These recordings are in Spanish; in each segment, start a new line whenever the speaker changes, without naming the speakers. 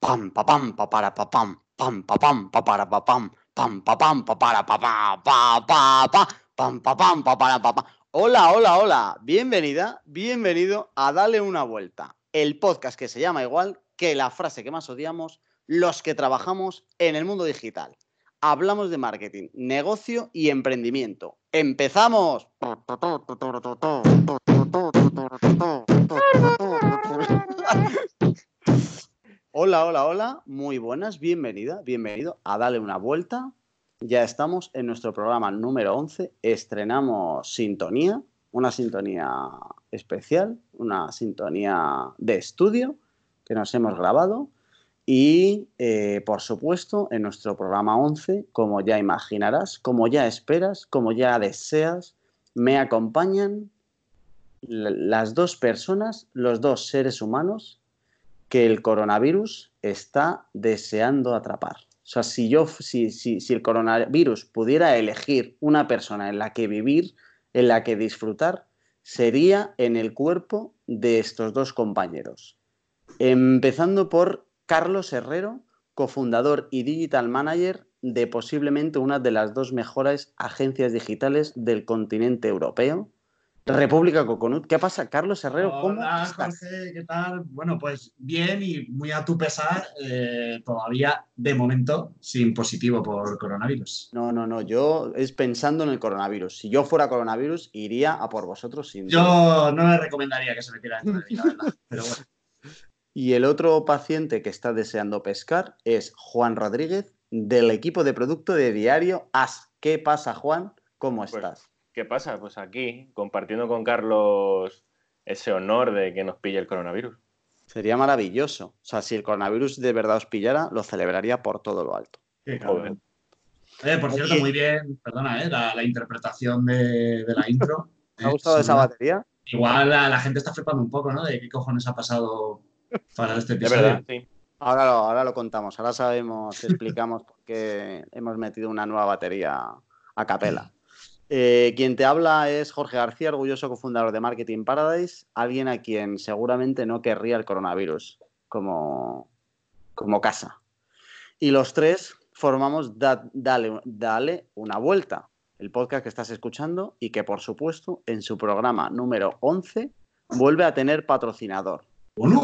pam, pa, pam, pa, pam, pam, pa, pam, pa, para, pa, pam, pam, pa, pam, pa, para, pa, pa, pa, pa, pa, pam, pa, pam, pa, para, pa, pa. Hola, hola, hola. Bienvenida, bienvenido a Dale una vuelta. El podcast que se llama igual que la frase que más odiamos los que trabajamos en el mundo digital. Hablamos de marketing, negocio y emprendimiento. ¡Empezamos! Hola, hola, hola, muy buenas, bienvenida, bienvenido a Dale una vuelta. Ya estamos en nuestro programa número 11, estrenamos sintonía, una sintonía especial, una sintonía de estudio que nos hemos grabado. Y, eh, por supuesto, en nuestro programa 11, como ya imaginarás, como ya esperas, como ya deseas, me acompañan las dos personas, los dos seres humanos que el coronavirus está deseando atrapar. O sea, si yo, si, si, si el coronavirus pudiera elegir una persona en la que vivir, en la que disfrutar, sería en el cuerpo de estos dos compañeros. Empezando por Carlos Herrero, cofundador y digital manager de posiblemente una de las dos mejores agencias digitales del continente europeo, República Coconut. ¿Qué pasa, Carlos Herrero? ¿Cómo
Hola,
estás?
Jorge, ¿qué tal? Bueno, pues bien y muy a tu pesar, eh, todavía de momento sin positivo por coronavirus.
No, no, no, yo es pensando en el coronavirus. Si yo fuera coronavirus, iría a por vosotros sin.
Yo no le recomendaría que se metiera dentro de mí, la verdad. Pero bueno,
Y el otro paciente que está deseando pescar es Juan Rodríguez, del equipo de producto de Diario As. ¿Qué pasa, Juan? ¿Cómo
Pues,
estás?
¿Qué pasa? Pues aquí, compartiendo con Carlos ese honor de que nos pille el coronavirus.
Sería maravilloso. O sea, si el coronavirus de verdad os pillara, lo celebraría por todo lo alto.
qué
Joder.
cabrón. Eh, por cierto, muy bien, perdona, eh, la, la interpretación de, de la intro.
¿Te ha
Eh,
gustado esa batería?
Igual la, la gente está flipando un poco, ¿no? De qué cojones ha pasado para este
De
episodio.
verdad, sí.
Ahora lo, ahora lo contamos, ahora sabemos, explicamos por qué hemos metido una nueva batería a capela. Eh, quien te habla es Jorge García, orgulloso cofundador de Marketing Paradise, alguien a quien seguramente no querría el coronavirus como, como casa. Y los tres formamos Da- dale, dale una vuelta, el podcast que estás escuchando y que por supuesto en su programa número 11 vuelve a tener patrocinador.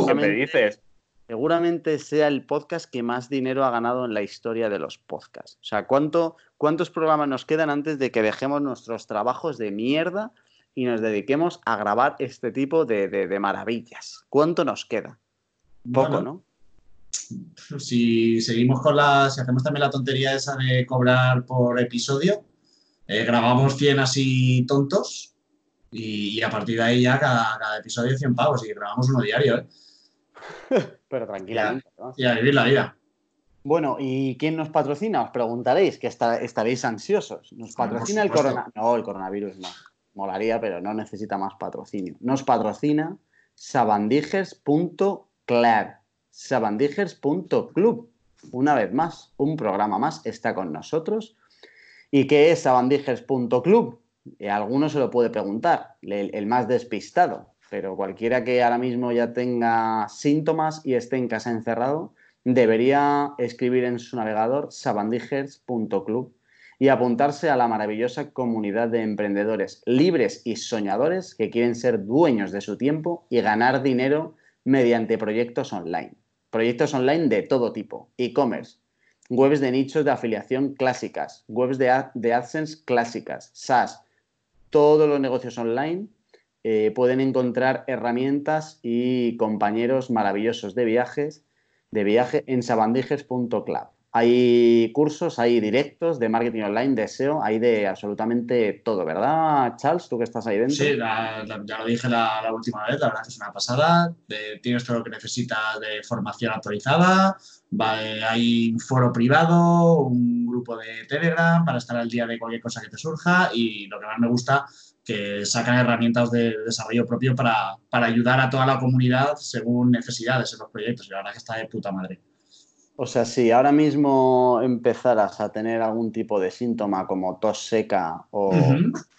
¿Qué me dices?
Seguramente sea el podcast que más dinero ha ganado en la historia de los podcasts. O sea, ¿cuánto, ¿cuántos programas nos quedan antes de que dejemos nuestros trabajos de mierda y nos dediquemos a grabar este tipo de, de- de maravillas? ¿Cuánto nos queda? Poco,
bueno,
¿no?
si seguimos con la, si hacemos también la tontería esa de cobrar por episodio, eh, grabamos 100 así tontos y, y a partir de ahí ya cada, cada episodio 100 pavos y grabamos uno diario, ¿eh?
Pero tranquilamente. ¿no?
Y a vivir la vida.
Bueno, ¿y quién nos patrocina? Os preguntaréis, que está- estaréis ansiosos. ¿Nos patrocina el coronavirus? No, el coronavirus no. Molaría, pero no necesita más patrocinio. Nos patrocina sabandijers.club. Sabandijers.club. Una vez más, un programa más está con nosotros. ¿Y qué es sabandijers.club? Eh, alguno se lo puede preguntar, el, el más despistado. Pero cualquiera que ahora mismo ya tenga síntomas y esté en casa encerrado, debería escribir en su navegador sabandijers.club y apuntarse a la maravillosa comunidad de emprendedores libres y soñadores que quieren ser dueños de su tiempo y ganar dinero mediante proyectos online. Proyectos online de todo tipo, e-commerce, webs de nichos de afiliación clásicas, webs de, de AdSense clásicas, SaaS, todos los negocios online eh, pueden encontrar herramientas y compañeros maravillosos de viajes de viaje en sabandijers.club. Hay cursos, hay directos de marketing online, de SEO, hay de absolutamente todo, ¿verdad, Charles? Tú que estás ahí dentro.
Sí, ya lo dije la, última vez, la verdad que es una pasada. Tienes todo lo que necesitas de formación actualizada, eh, hay un foro privado, un grupo de Telegram para estar al día de cualquier cosa que te surja y lo que más me gusta, que sacan herramientas de desarrollo propio para, para ayudar a toda la comunidad según necesidades en los proyectos y la verdad que está de puta madre.
O sea, si ahora mismo empezaras a tener algún tipo de síntoma como tos seca o.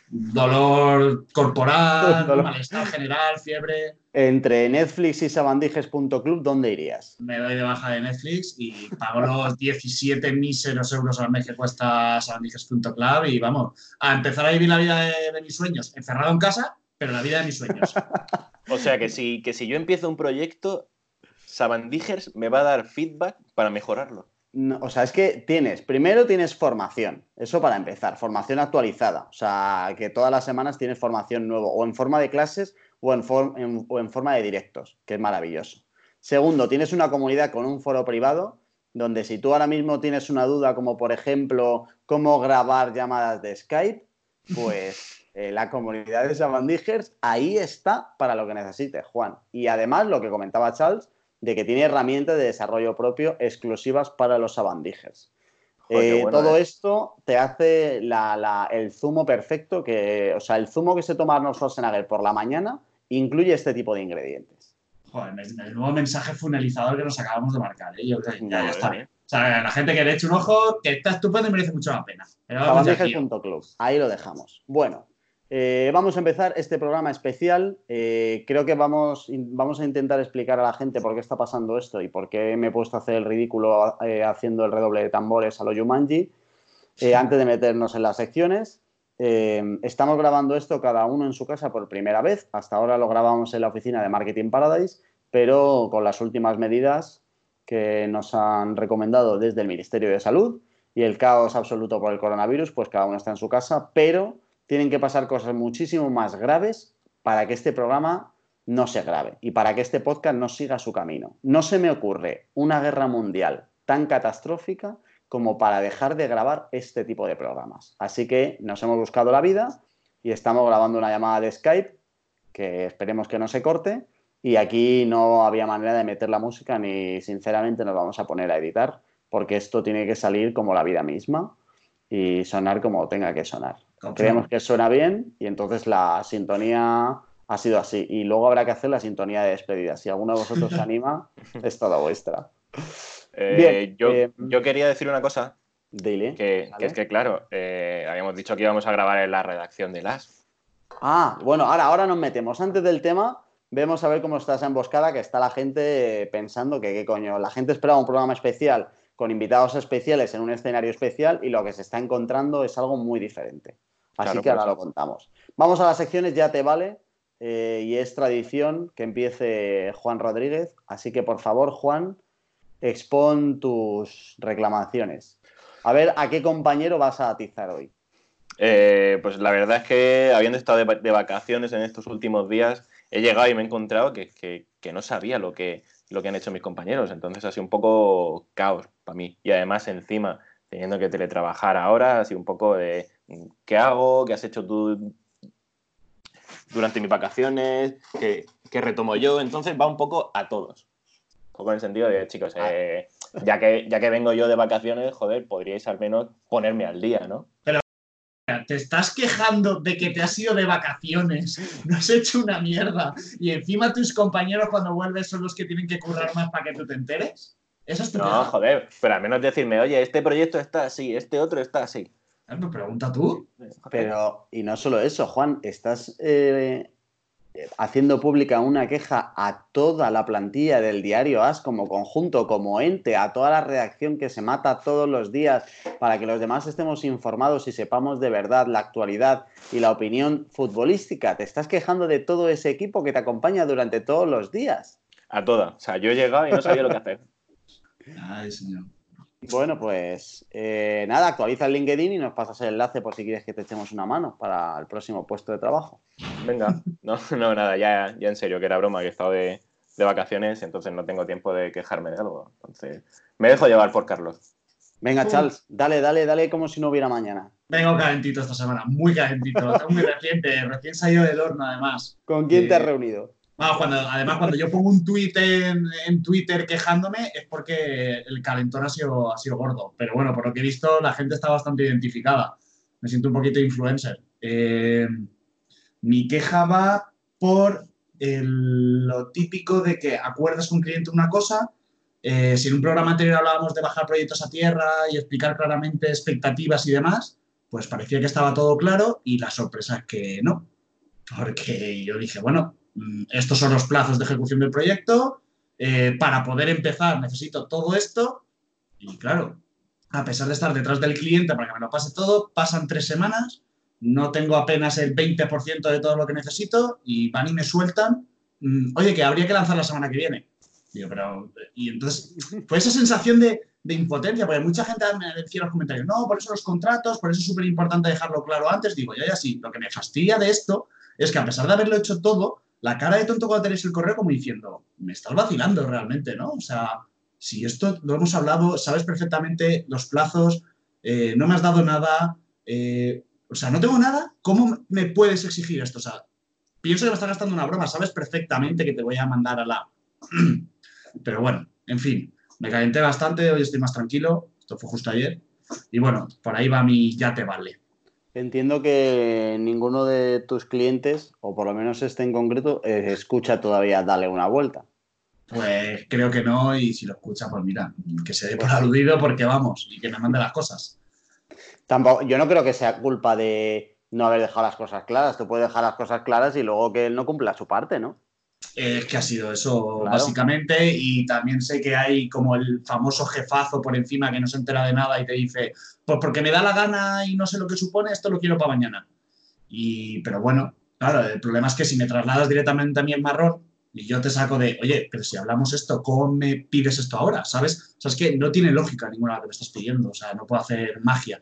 Dolor corporal,
Dolor.
malestar general, fiebre.
entre Netflix y sabandijes.club, ¿dónde irías?
Me doy de baja de Netflix y pago los 17 míseros euros al mes que cuesta sabandijes.club y vamos a empezar a vivir la vida de, de mis sueños, encerrado en casa, pero la vida de mis sueños.
O sea, que si, que si yo empiezo un proyecto, Sabandijers me va a dar feedback para mejorarlo.
No, o sea, es que tienes, primero tienes formación, eso para empezar, formación actualizada, o sea, que todas las semanas tienes formación nueva, o en forma de clases o en, for- en- o en forma de directos, que es maravilloso. Segundo, tienes una comunidad con un foro privado, donde si tú ahora mismo tienes una duda, como por ejemplo, cómo grabar llamadas de Skype, pues eh, la comunidad de Sabandijers ahí está para lo que necesites, Juan. Y además, lo que comentaba Charles, de que tiene herramientas de desarrollo propio exclusivas para los Sabandijers. Eh,
bueno,
todo
eh.
esto te hace la- la- el zumo perfecto, que, o sea, el zumo que se toma Arnold Schwarzenegger por la mañana incluye este tipo de ingredientes.
Joder, el nuevo mensaje funelizador que nos acabamos de marcar. ¿eh? Yo creo que ya, ya está.
Madre mía.
O sea, la gente que le eche un ojo, que está estupendo y merece mucho la pena. Pero vamos
ahí lo dejamos. Bueno, eh, vamos a empezar este programa especial. Eh, creo que vamos, a intentar explicar a la gente por qué está pasando esto y por qué me he puesto a hacer el ridículo eh, haciendo el redoble de tambores a lo Yumanji. Antes de meternos en las secciones, estamos grabando esto cada uno en su casa por primera vez. Hasta ahora lo grabamos en la oficina de Marketing Paradise, pero con las últimas medidas que nos han recomendado desde el Ministerio de Salud y el caos absoluto por el coronavirus, pues cada uno está en su casa, pero tienen que pasar cosas muchísimo más graves para que este programa no se grave y para que este podcast no siga su camino. No se me ocurre una guerra mundial tan catastrófica como para dejar de grabar este tipo de programas. Así que nos hemos buscado la vida y estamos grabando una llamada de Skype que esperemos que no se corte y aquí no había manera de meter la música ni sinceramente nos vamos a poner a editar porque esto tiene que salir como la vida misma y sonar como tenga que sonar. Creemos que suena bien y entonces la sintonía ha sido así. Y luego habrá que hacer la sintonía de despedida. Si alguno de vosotros se anima, es toda vuestra.
Eh,
Bien,
yo,
eh,
yo quería decir una cosa,
Dile.
que, es que, claro, eh, habíamos dicho que íbamos a grabar en la redacción de las.
Ah, bueno, ahora, ahora nos metemos. Antes del tema, vemos a ver cómo está esa emboscada que está la gente pensando que qué coño. La gente esperaba un programa especial con invitados especiales en un escenario especial y lo que se está encontrando es algo muy diferente. Así
Claro,
que ahora
pues.
lo contamos. Vamos a las secciones, ya te vale. eh, y es tradición que empiece Juan Rodríguez. Así que por favor, Juan, expon tus reclamaciones. A ver a qué compañero vas a atizar hoy.
Eh, pues la verdad es que habiendo estado de, va- de vacaciones en estos últimos días, he llegado y me he encontrado que, que- que no sabía lo que, lo que han hecho mis compañeros. Entonces ha sido un poco caos para mí. Y además encima, teniendo que teletrabajar ahora, ha sido un poco de ¿qué hago? ¿Qué has hecho tú durante mis vacaciones? ¿Qué, qué retomo yo? Entonces va un poco a todos. Un poco en el sentido de, chicos, eh, ya, que, ya que vengo yo de vacaciones, joder, podríais al menos ponerme al día, ¿no?
Te estás quejando de que te has ido de vacaciones, no has hecho una mierda y encima tus compañeros cuando vuelves son los que tienen que currar más para que tú te enteres. Esa es tu
No,
queja.
joder, pero al menos decirme, oye, este proyecto está así, este otro está así.
Me pregunta tú.
Pero, y no solo eso, Juan, estás eh, haciendo pública una queja a toda la plantilla del diario AS como conjunto, como ente, a toda la redacción que se mata todos los días para que los demás estemos informados y sepamos de verdad la actualidad y la opinión futbolística. Te estás quejando de todo ese equipo que te acompaña durante todos los días.
A toda. O sea, yo he llegado y no sabía lo que hacer.
Ay, señor.
Bueno, pues eh, nada, actualiza el LinkedIn y nos pasas el enlace por si quieres que te echemos una mano para el próximo puesto de trabajo.
Venga, no, no, nada, ya, ya en serio, que era broma, que he estado de, de vacaciones, entonces no tengo tiempo de quejarme de algo. Entonces, me dejo llevar por Carlos.
Venga. Charles, dale, dale, dale como si no hubiera mañana.
Vengo calentito esta semana, muy calentito. Muy reciente, recién salido del horno además.
¿Con quién te has
Eh,
reunido?
Además, cuando yo pongo un tweet en, Twitter quejándome es porque el calentón ha sido, ha sido gordo. Pero bueno, por lo que he visto, la gente está bastante identificada. Me siento un poquito influencer. Eh, mi queja va por el- lo típico de que acuerdas con un cliente una cosa, Eh, si en un programa anterior hablábamos de bajar proyectos a tierra y explicar claramente expectativas y demás, pues parecía que estaba todo claro y la sorpresa es que no. Porque yo dije, bueno, estos son los plazos de ejecución del proyecto, eh, para poder empezar necesito todo esto y claro, a pesar de estar detrás del cliente para que me lo pase todo, pasan tres semanas, no tengo apenas el 20% de todo lo que necesito y van y me sueltan, mm, oye, que habría que lanzar la semana que viene. Digo, pero, y entonces, fue esa sensación de, de impotencia, porque mucha gente me decía en los comentarios, no, por eso los contratos, por eso es súper importante dejarlo claro antes. Digo, ya, ya sí, lo que me fastidia de esto es que a pesar de haberlo hecho todo, la cara de tonto cuando tenéis el correo como diciendo, me estás vacilando realmente, ¿no? O sea, si esto lo hemos hablado, sabes perfectamente los plazos, eh, no me has dado nada, eh, o sea, no tengo nada, ¿cómo me puedes exigir esto? O sea, pienso que me estás gastando una broma, sabes perfectamente que te voy a mandar a la... Pero bueno, en fin, me calenté bastante, hoy estoy más tranquilo, esto fue justo ayer, y bueno, por ahí va mi ya te vale.
Entiendo que ninguno de tus clientes, o por lo menos este en concreto, eh, escucha todavía Dale una vuelta.
Pues creo que no, y si lo escucha, pues mira, que se dé por aludido porque vamos, y que me mande las cosas.
Tampoco, yo no creo que sea culpa de no haber dejado las cosas claras. Tú puedes dejar las cosas claras y luego que él no cumpla su parte, ¿no?
Es que ha sido eso, claro. básicamente, y también sé que hay como el famoso jefazo por encima que no se entera de nada y te dice, pues porque me da la gana y no sé lo que supone, esto lo quiero para mañana. Y, pero bueno, claro, el problema es que si me trasladas directamente a mí en marrón y yo te saco de, oye, pero si hablamos esto, ¿cómo me pides esto ahora? ¿Sabes? O sea, es que no tiene lógica ninguna lo que me estás pidiendo, o sea, no puedo hacer magia.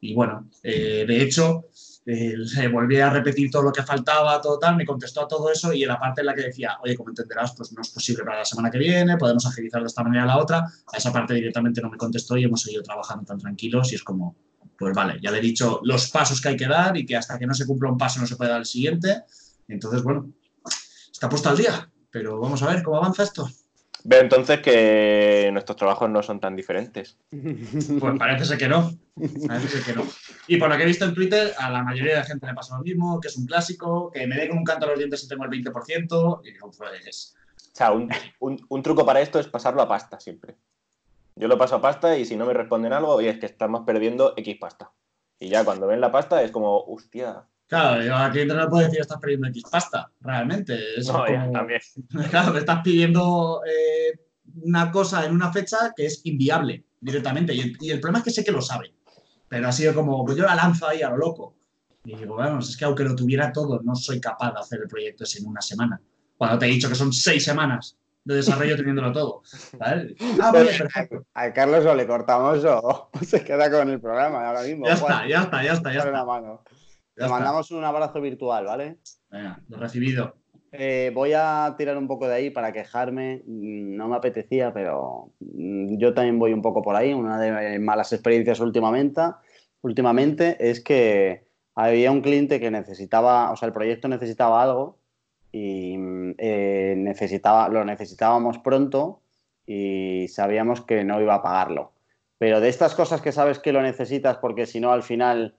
Y bueno, eh, de hecho, eh, volví a repetir todo lo que faltaba, todo tal, me contestó a todo eso y en la parte en la que decía, oye, como entenderás, pues no es posible para la semana que viene, podemos agilizar de esta manera a la otra, a esa parte directamente no me contestó y hemos seguido trabajando tan tranquilos y es como, pues vale, ya le he dicho los pasos que hay que dar y que hasta que no se cumpla un paso no se puede dar el siguiente, entonces bueno, está puesto al día, pero vamos a ver cómo avanza esto.
Veo entonces que nuestros trabajos no son tan diferentes.
Pues parece ser que no. Parece ser que no. Y por lo que he visto en Twitter, a la mayoría de la gente le pasa lo mismo, que es un clásico, que me dé con un canto a los dientes y tengo el 20%. Y digo, pues.
O sea, un, un, un, truco para esto es pasarlo a pasta siempre. Yo lo paso a pasta y si no me responden algo, oye, es que estamos perdiendo X pasta. Y ya cuando ven la pasta es como, hostia,
Claro, yo aquí no puedo decir que estás pidiendo X pasta, realmente. Es
no,
como,
ya, también.
Claro, me estás pidiendo eh, una cosa en una fecha que es inviable directamente. Y el, y el, problema es que sé que lo sabe. Pero ha sido como, pues yo la lanzo ahí a lo loco. Y digo, bueno, es que aunque lo tuviera todo, no soy capaz de hacer el proyecto ese en una semana. Cuando te he dicho que son seis semanas de desarrollo teniéndolo todo. Ah, vale, perfecto.
A Carlos o le cortamos o se queda con el programa ahora mismo.
Ya está, ya está, ya está, ya está.
Te mandamos un abrazo virtual, ¿vale?
Venga, lo recibido.
Eh, voy a tirar un poco de ahí para quejarme. No me apetecía, pero mm, yo también voy un poco por ahí. Una de mis malas experiencias últimamente, últimamente es que había un cliente que necesitaba, o sea, el proyecto necesitaba algo y eh, necesitaba, lo necesitábamos pronto y sabíamos que no iba a pagarlo. Pero de estas cosas que sabes que lo necesitas porque si no al final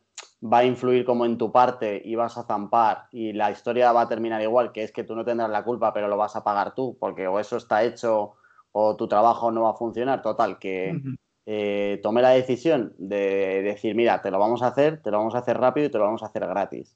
va a influir como en tu parte y vas a zampar y la historia va a terminar igual, que es que tú no tendrás la culpa, pero lo vas a pagar tú, porque o eso está hecho o tu trabajo no va a funcionar. Total, que uh -huh. eh, tomé la decisión de decir, mira, te lo vamos a hacer, te lo vamos a hacer rápido y te lo vamos a hacer gratis.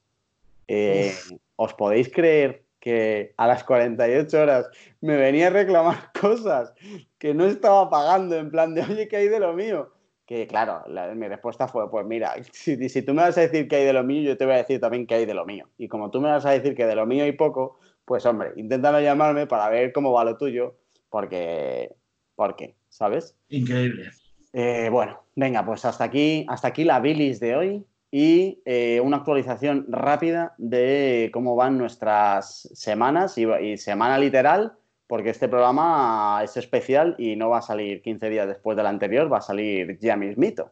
Eh, ¿Os podéis creer que a las 48 horas me venía a reclamar cosas que no estaba pagando en plan de, oye, ¿qué hay de lo mío? Que claro, la, mi respuesta fue, pues mira, si, si, tú me vas a decir que hay de lo mío, yo te voy a decir también que hay de lo mío. Y como tú me vas a decir que de lo mío hay poco, pues hombre, inténtalo llamarme para ver cómo va lo tuyo, porque, porque ¿sabes?
Increíble.
Eh, bueno, venga, pues hasta aquí, hasta aquí la bilis de hoy y eh, una actualización rápida de cómo van nuestras semanas y, y semana literal porque este programa es especial y no va a salir 15 días después del anterior, va a salir ya mismito.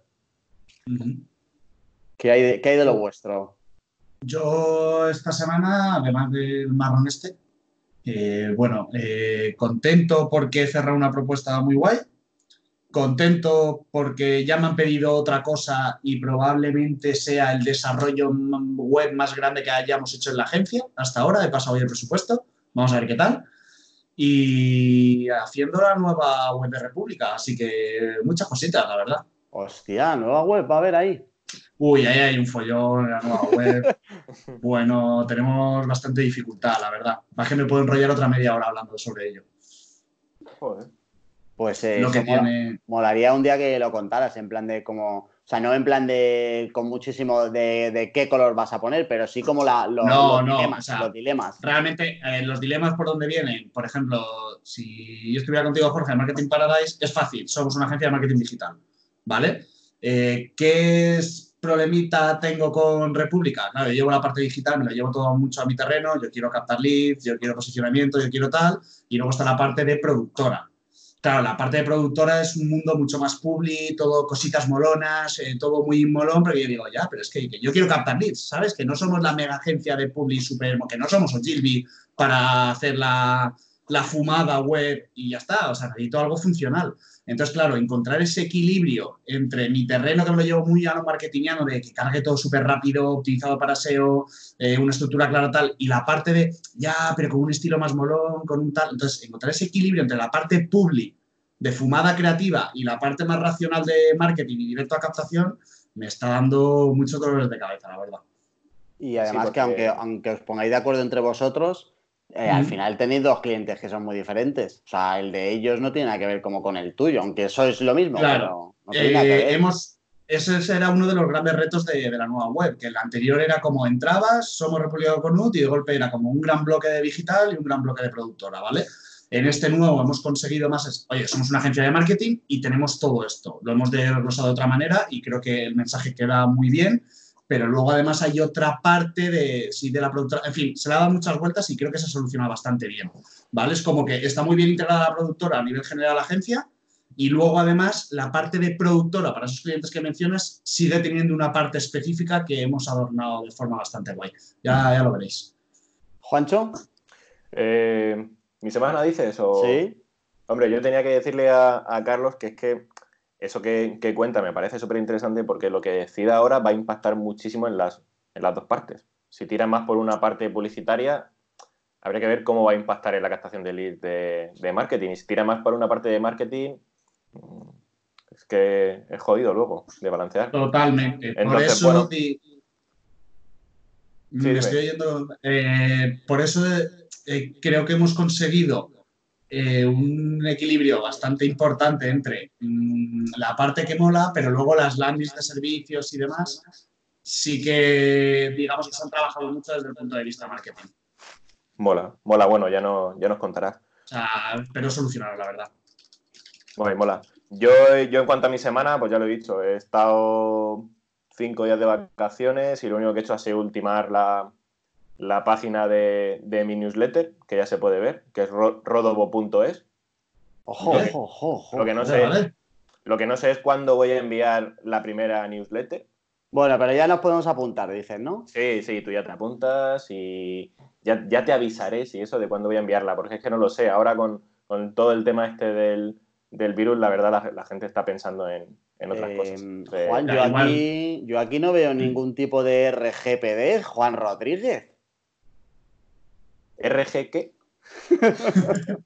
Uh -huh. ¿Qué, hay de, ¿Qué hay de lo vuestro?
Yo esta semana, además del marrón este, eh, bueno, eh, contento porque he cerrado una propuesta muy guay, contento porque ya me han pedido otra cosa y probablemente sea el desarrollo web más grande que hayamos hecho en la agencia hasta ahora, he pasado hoy el presupuesto, vamos a ver qué tal. Y haciendo la nueva web de República. Así que muchas cositas, la verdad.
Hostia, nueva web, va a haber ahí.
Uy, ahí hay un follón en la nueva web. bueno, tenemos bastante dificultad, la verdad. Más que me puedo enrollar otra media hora hablando sobre ello.
Joder.
Pues eh,
Lo que
mola-
tiene-
molaría un día que lo contaras, en plan de como, o sea, no en plan de con muchísimo de, de qué color vas a poner, pero sí como la, lo-
No,
los,
no,
dilemas,
o sea,
los dilemas.
Realmente, eh, los dilemas por dónde vienen, por ejemplo, si yo estuviera contigo, Jorge, de Marketing Paradise, es fácil, somos una agencia de marketing digital, ¿vale? Eh, ¿Qué es problemita tengo con República? Claro, yo llevo la parte digital, me lo llevo todo mucho a mi terreno, yo quiero captar leads, yo quiero posicionamiento, yo quiero tal, y luego está la parte de productora. Claro, la parte de productora es un mundo mucho más publi, todo cositas molonas, eh, todo muy molón, pero yo digo, ya, pero es que, que yo quiero captar leads, ¿sabes? Que no somos la mega agencia de publi super, que no somos Ogilvy para hacer la, la fumada web y ya está, o sea, necesito algo funcional. Entonces, claro, encontrar ese equilibrio entre mi terreno, que me lo llevo muy a lo marketingiano, de que cargue todo súper rápido, optimizado para SEO, eh, una estructura clara tal, y la parte de, ya, pero con un estilo más molón, con un tal. Entonces, encontrar ese equilibrio entre la parte public de fumada creativa y la parte más racional de marketing y directo a captación, me está dando muchos dolores de cabeza, la verdad.
Y además
porque-
que aunque, aunque os pongáis de acuerdo entre vosotros, eh, al
Mm.
final tenéis dos clientes que son muy diferentes. O sea, el de ellos no tiene nada que ver como con el tuyo, aunque sois lo mismo,
Claro.
pero no tiene nada que
Eh,
ver.
hemos, ese era uno de los grandes retos de, de la nueva web, que el anterior era como entrabas, somos República Conut y de golpe era como un gran bloque de digital y un gran bloque de productora, ¿vale? En este nuevo hemos conseguido más, es, oye, somos una agencia de marketing y tenemos todo esto. Lo hemos desglosado de otra manera y creo que el mensaje queda muy bien, pero luego además hay otra parte de, sí, de la productora, en fin, se le ha dado muchas vueltas y creo que se soluciona bastante bien, ¿vale? Es como que está muy bien integrada la productora a nivel general de la agencia, y luego, además, la parte de productora para esos clientes que mencionas sigue teniendo una parte específica que hemos adornado de forma bastante guay. Ya, ya lo veréis.
Juancho,
Eh, ¿Mi semana dices? O...
sí.
Hombre, yo tenía que decirle a, a Carlos que es que eso que, que cuenta me parece súper interesante porque lo que decida ahora va a impactar muchísimo en las, en las dos partes. Si tira más por una parte publicitaria, habría que ver cómo va a impactar en la captación de leads de, de marketing. Y si tira más por una parte de marketing, mm, es que es jodido luego de balancear.
Totalmente. por eso
bueno.
di-
Sí,
me estoy oyendo. eh, por eso eh, creo que hemos conseguido eh, un equilibrio bastante importante entre mm, la parte que mola, pero luego las landings de servicios y demás sí que digamos que se han trabajado mucho desde el punto de vista marketing.
Mola, mola, bueno, ya, no, ya nos contarás.
O sea, pero solucionaron, la verdad.
Mola, mola. Yo, yo en cuanto a mi semana, pues ya lo he dicho, he estado cinco días de vacaciones y lo único que he hecho ha sido ultimar la, la página de, de mi newsletter, que ya se puede ver, que es ro- rodobo.es.
Ojo,
Vale.
ojo, ojo, ojo.
Lo que no sé,
vale.
lo que no sé es cuándo voy a enviar la primera newsletter.
Bueno, pero ya nos podemos apuntar, dicen, ¿no?
Sí, sí, tú ya te apuntas y ya, ya te avisaré si eso de cuándo voy a enviarla, porque es que no lo sé. Ahora con, con todo el tema este del, del virus, la verdad la, la gente está pensando en, en otras
Eh,
cosas.
Juan, yo aquí, yo aquí no veo ningún tipo de RGPD, Juan Rodríguez.
¿RG qué?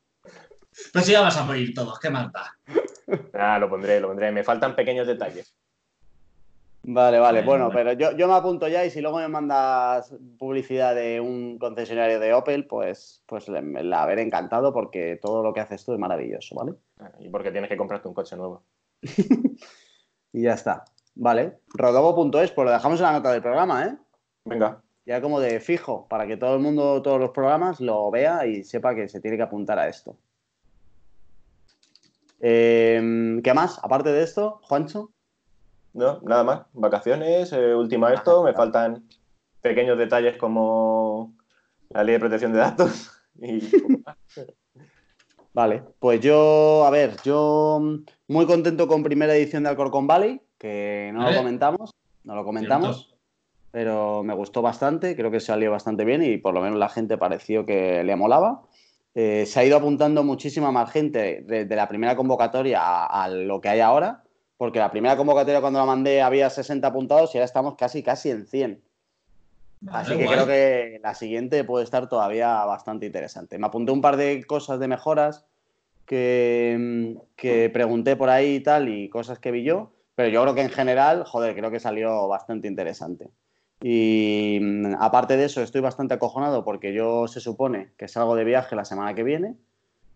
Pues ya vas a morir todos, qué da.
Ah, lo pondré, lo pondré. Me faltan pequeños detalles.
Vale, vale,
Bueno,
pero yo, yo me apunto ya y si luego me mandas publicidad de un concesionario de Opel, pues, pues le- me la veré encantado porque todo lo que haces tú es maravilloso, ¿vale?
Y porque tienes que comprarte un coche nuevo.
Y ya está. Vale, rodobo.es, pues lo dejamos en la nota del programa, ¿eh?
Venga.
Ya como de fijo, para que todo el mundo, todos los programas lo vea y sepa que se tiene que apuntar a esto. Eh, ¿Qué más? Aparte de esto, Juancho.
No, nada más. Vacaciones, eh, última esto. Me faltan pequeños detalles como la ley de protección de datos. Y
Vale, pues yo, a ver, yo mm, muy contento con primera edición de Alcorcón Valley, que no lo comentamos, no lo comentamos. Pero me gustó bastante, creo que salió bastante bien y por lo menos la gente pareció que le molaba. Eh, se ha ido apuntando muchísima más gente de, de la primera convocatoria a, a lo que hay ahora, porque la primera convocatoria cuando la mandé había 60 apuntados y ahora estamos casi, casi en 100. Así que creo que la siguiente puede estar todavía bastante interesante. Me apunté un par de cosas de mejoras que, que pregunté por ahí y tal y cosas que vi yo, pero yo creo que en general, joder, creo que salió bastante interesante. Y mm, aparte de eso, estoy bastante acojonado porque yo se supone que salgo de viaje la semana que viene.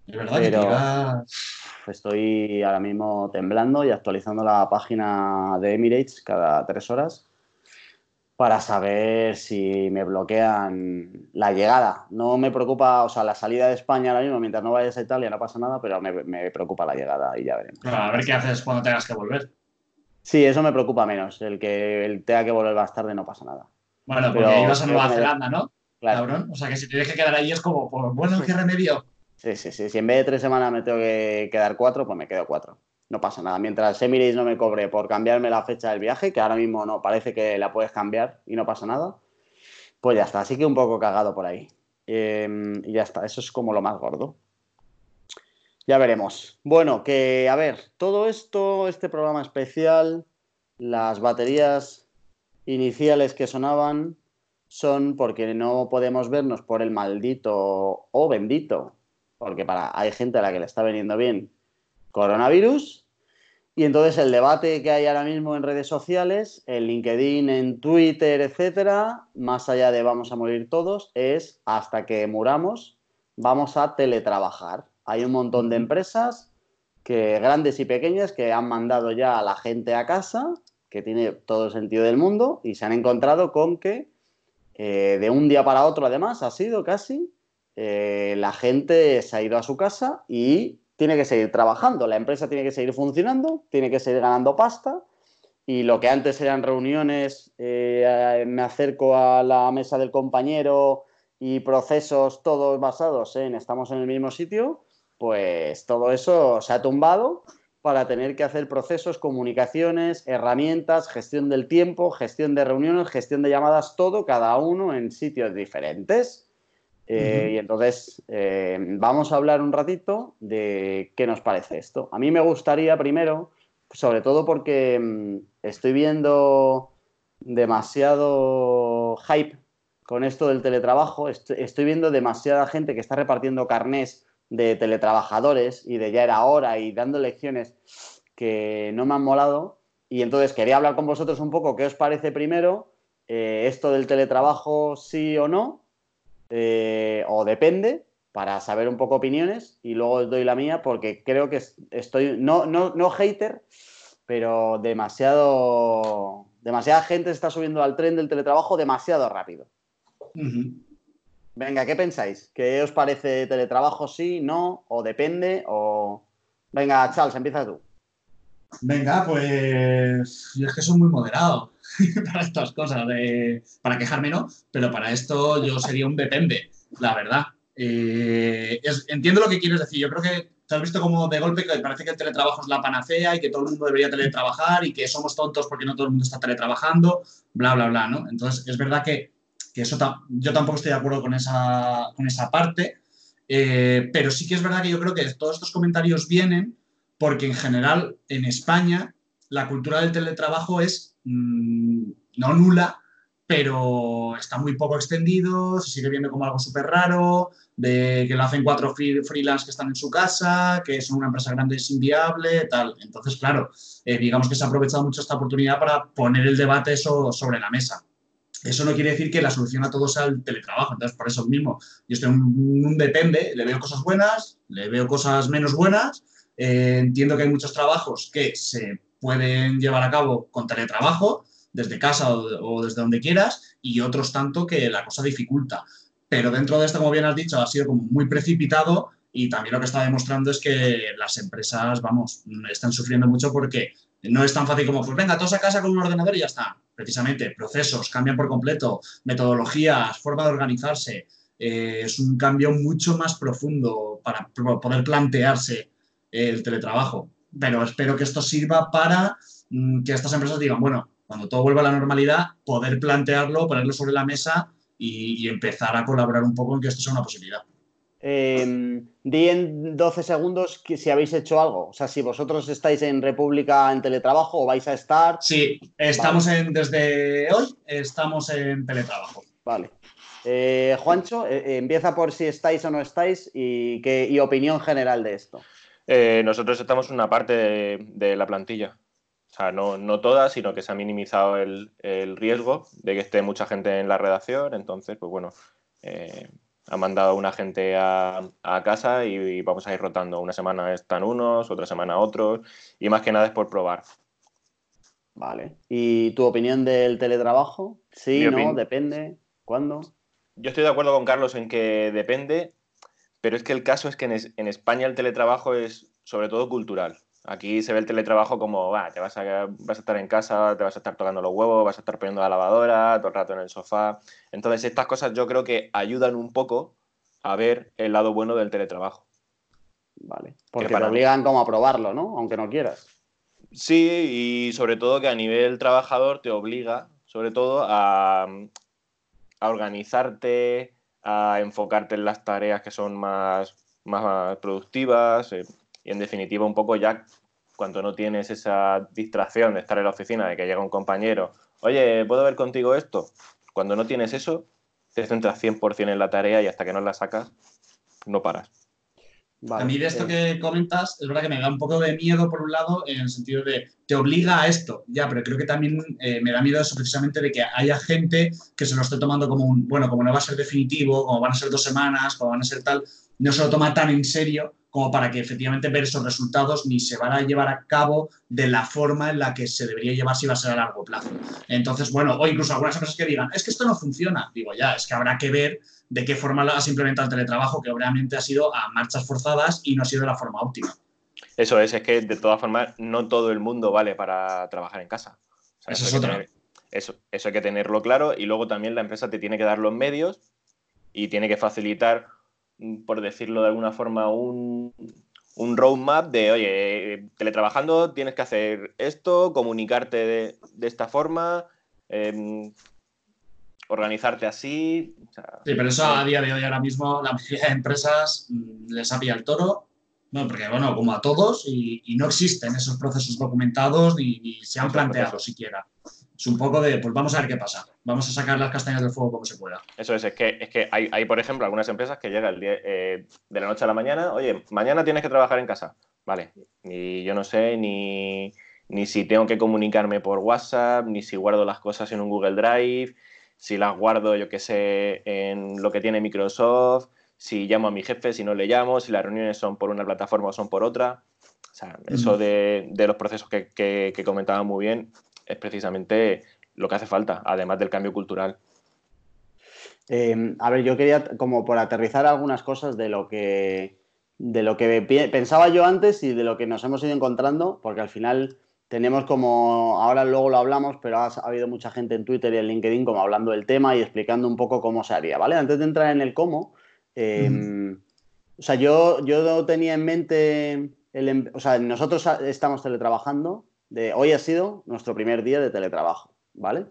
pero estoy ahora mismo temblando y actualizando la página de Emirates cada tres horas para saber si me bloquean la llegada. No me preocupa, o sea, la salida de España ahora mismo, mientras no vayas a Italia no pasa nada, pero me, preocupa la llegada y ya veremos.
a ver qué haces cuando tengas que volver.
Sí, eso me preocupa menos. El que el tenga que volver más tarde no pasa nada.
Bueno, porque ibas a Nueva Zelanda, ¿no? Claro. O sea, que si tienes que quedar ahí es como, pues, bueno, ¿qué remedio?
Sí, sí, sí. Si en vez de tres semanas me tengo que quedar cuatro, pues me quedo cuatro. No pasa nada. Mientras Emirates no me cobre por cambiarme la fecha del viaje, que ahora mismo no, parece que la puedes cambiar y no pasa nada, pues ya está. Así que un poco cagado por ahí. Em, y ya está. Eso es como lo más gordo. Ya veremos. Bueno, que a ver, todo esto, este programa especial, las baterías iniciales que sonaban son porque no podemos vernos por el maldito o bendito, porque para hay gente a la que le está viniendo bien coronavirus. Y entonces el debate que hay ahora mismo en redes sociales, en LinkedIn, en Twitter, etcétera, más allá de vamos a morir todos, es hasta que muramos, vamos a teletrabajar. Hay un montón de empresas que grandes y pequeñas que han mandado ya a la gente a casa, que tiene todo el sentido del mundo, y se han encontrado con que eh, de un día para otro, además, ha sido casi, eh, la gente se ha ido a su casa y tiene que seguir trabajando, la empresa tiene que seguir funcionando, tiene que seguir ganando pasta, y lo que antes eran reuniones, eh, me acerco a la mesa del compañero y procesos todos basados en estamos en el mismo sitio, pues todo eso se ha tumbado para tener que hacer procesos, comunicaciones, herramientas, gestión del tiempo, gestión de reuniones, gestión de llamadas, todo, cada uno en sitios diferentes. Eh, y entonces eh, vamos a hablar un ratito de qué nos parece esto. A mí me gustaría primero, sobre todo porque mm, estoy viendo demasiado hype con esto del teletrabajo, estoy viendo demasiada gente que está repartiendo carnés de teletrabajadores y de ya era hora y dando lecciones que no me han molado. Y entonces quería hablar con vosotros un poco qué os parece primero eh, esto del teletrabajo, sí o no, eh, o depende, para saber un poco opiniones y luego os doy la mía porque creo que estoy, no, no, no hater, pero demasiado, demasiada gente está subiendo al tren del teletrabajo demasiado rápido. Venga, ¿qué pensáis? ¿Qué os parece teletrabajo sí, no, o depende? O. Venga, Charles, empieza tú.
Venga, pues yo es que soy muy moderado para estas cosas, para quejarme no, pero para esto yo sería un depende, la verdad. Eh, entiendo lo que quieres decir, yo creo que te has visto como de golpe que parece que el teletrabajo es la panacea y que todo el mundo debería teletrabajar y que somos tontos porque no todo el mundo está teletrabajando, bla, bla, bla, ¿no? Entonces es verdad que que eso yo tampoco estoy de acuerdo con esa, con esa parte, eh, pero sí que es verdad que yo creo que todos estos comentarios vienen porque en general en España la cultura del teletrabajo es mm, no nula, pero está muy poco extendido, se sigue viendo como algo súper raro, de que lo hacen cuatro freelance que están en su casa, que son una empresa grande es inviable, tal. Entonces, claro, eh, digamos que se ha aprovechado mucho esta oportunidad para poner el debate eso sobre la mesa. Eso no quiere decir que la solución a todo sea el teletrabajo. Entonces, por eso mismo, yo estoy en un, depende, le veo cosas buenas, le veo cosas menos buenas. Eh, entiendo que hay muchos trabajos que se pueden llevar a cabo con teletrabajo, desde casa o, desde donde quieras, y otros tanto que la cosa dificulta. Pero dentro de esto, como bien has dicho, ha sido como muy precipitado y también lo que está demostrando es que las empresas, vamos, están sufriendo mucho porque no es tan fácil como, pues venga, todos a casa con un ordenador y ya está. Precisamente, procesos cambian por completo, metodologías, forma de organizarse. Eh, es un cambio mucho más profundo para poder plantearse el teletrabajo. Pero espero que esto sirva para mm, que estas empresas digan, bueno, cuando todo vuelva a la normalidad, poder plantearlo, ponerlo sobre la mesa y empezar a colaborar un poco en que esto sea una posibilidad.
Eh, di en 12 segundos que si habéis hecho algo. O sea, si vosotros estáis en República en teletrabajo o vais a estar.
Sí, estamos en, desde hoy estamos en teletrabajo.
Vale. Eh, Juancho, eh, eh, empieza por si estáis o no estáis y, qué, y opinión general de esto.
nosotros estamos en una parte de, la plantilla. O sea, no, no toda, sino que se ha minimizado el, riesgo de que esté mucha gente en la redacción. Entonces, pues bueno, ha mandado una gente a, casa y, vamos a ir rotando. Una semana están unos, otra semana otros. Y más que nada es por probar.
Vale. ¿Y tu opinión del teletrabajo? Sí, no, depende. ¿Cuándo?
Yo estoy de acuerdo con Carlos en que depende, pero es que el caso es que en, España el teletrabajo es sobre todo cultural. Aquí se ve el teletrabajo como, va, te vas a, vas a estar en casa, te vas a estar tocando los huevos, vas a estar poniendo la lavadora, todo el rato en el sofá. Entonces, estas cosas yo creo que ayudan un poco a ver el lado bueno del teletrabajo.
Vale. Porque te obligan como a probarlo, ¿no? Aunque no quieras.
Sí, y sobre todo que a nivel trabajador te obliga, sobre todo, a, a organizarte, a enfocarte en las tareas que son más, más productivas eh, y en definitiva un poco ya cuando no tienes esa distracción de estar en la oficina, de que llega un compañero, oye, ¿puedo ver contigo esto? Cuando no tienes eso, te centras 100% en la tarea y hasta que no la sacas, no paras
a mí de esto eh. que comentas, es verdad que me da un poco de miedo por un lado, en el sentido de te obliga a esto, ya, pero creo que también eh, me da miedo eso precisamente de que haya gente que se lo esté tomando como un, bueno, como no va a ser definitivo, como van a ser dos semanas, como van a ser tal, no se lo toma tan en serio como para que efectivamente ver esos resultados ni se van a llevar a cabo de la forma en la que se debería llevar si va a ser a largo plazo. Entonces, bueno, o incluso algunas empresas que digan, es que esto no funciona, digo, ya, es que habrá que ver de qué forma has implementado el teletrabajo, que obviamente ha sido a marchas forzadas y no ha sido de la forma óptima.
Eso es, es que de todas formas no todo el mundo vale para trabajar en casa.
eso, es otra.
eso, eso hay que tenerlo claro y luego también la empresa te tiene que dar los medios y tiene que facilitar, por decirlo de alguna forma, un, un roadmap de, oye, teletrabajando tienes que hacer esto, comunicarte de, de esta forma, eh, organizarte así.
sí, pero eso a día de hoy ahora mismo la mayoría de empresas mm, les ha pillado el toro, no, porque bueno, como a todos, y, no existen esos procesos documentados ni, se han planteado siquiera. Es un poco de, pues vamos a ver qué pasa. Vamos a sacar las castañas del fuego como se pueda.
Eso es, es que, es que hay, hay por ejemplo, algunas empresas que llegan eh, de la noche a la mañana, oye, mañana tienes que trabajar en casa. Vale, y yo no sé ni, ni si tengo que comunicarme por WhatsApp, ni si guardo las cosas en un Google Drive, si las guardo, yo qué sé, en lo que tiene Microsoft, si llamo a mi jefe, si no le llamo, si las reuniones son por una plataforma o son por otra. O sea, eso de, los procesos que, que, comentaba muy bien es precisamente lo que hace falta, además del cambio cultural.
Em, a ver, yo quería como por aterrizar algunas cosas de lo que de lo que pensaba yo antes y de lo que nos hemos ido encontrando, porque al final tenemos como, ahora luego lo hablamos, pero ha, habido mucha gente en Twitter y en LinkedIn como hablando del tema y explicando un poco cómo se haría, ¿vale? Antes de entrar en el cómo, em, o sea, yo, yo tenía en mente, el, em, o sea, nosotros estamos teletrabajando, de, hoy ha sido nuestro primer día de teletrabajo, ¿vale?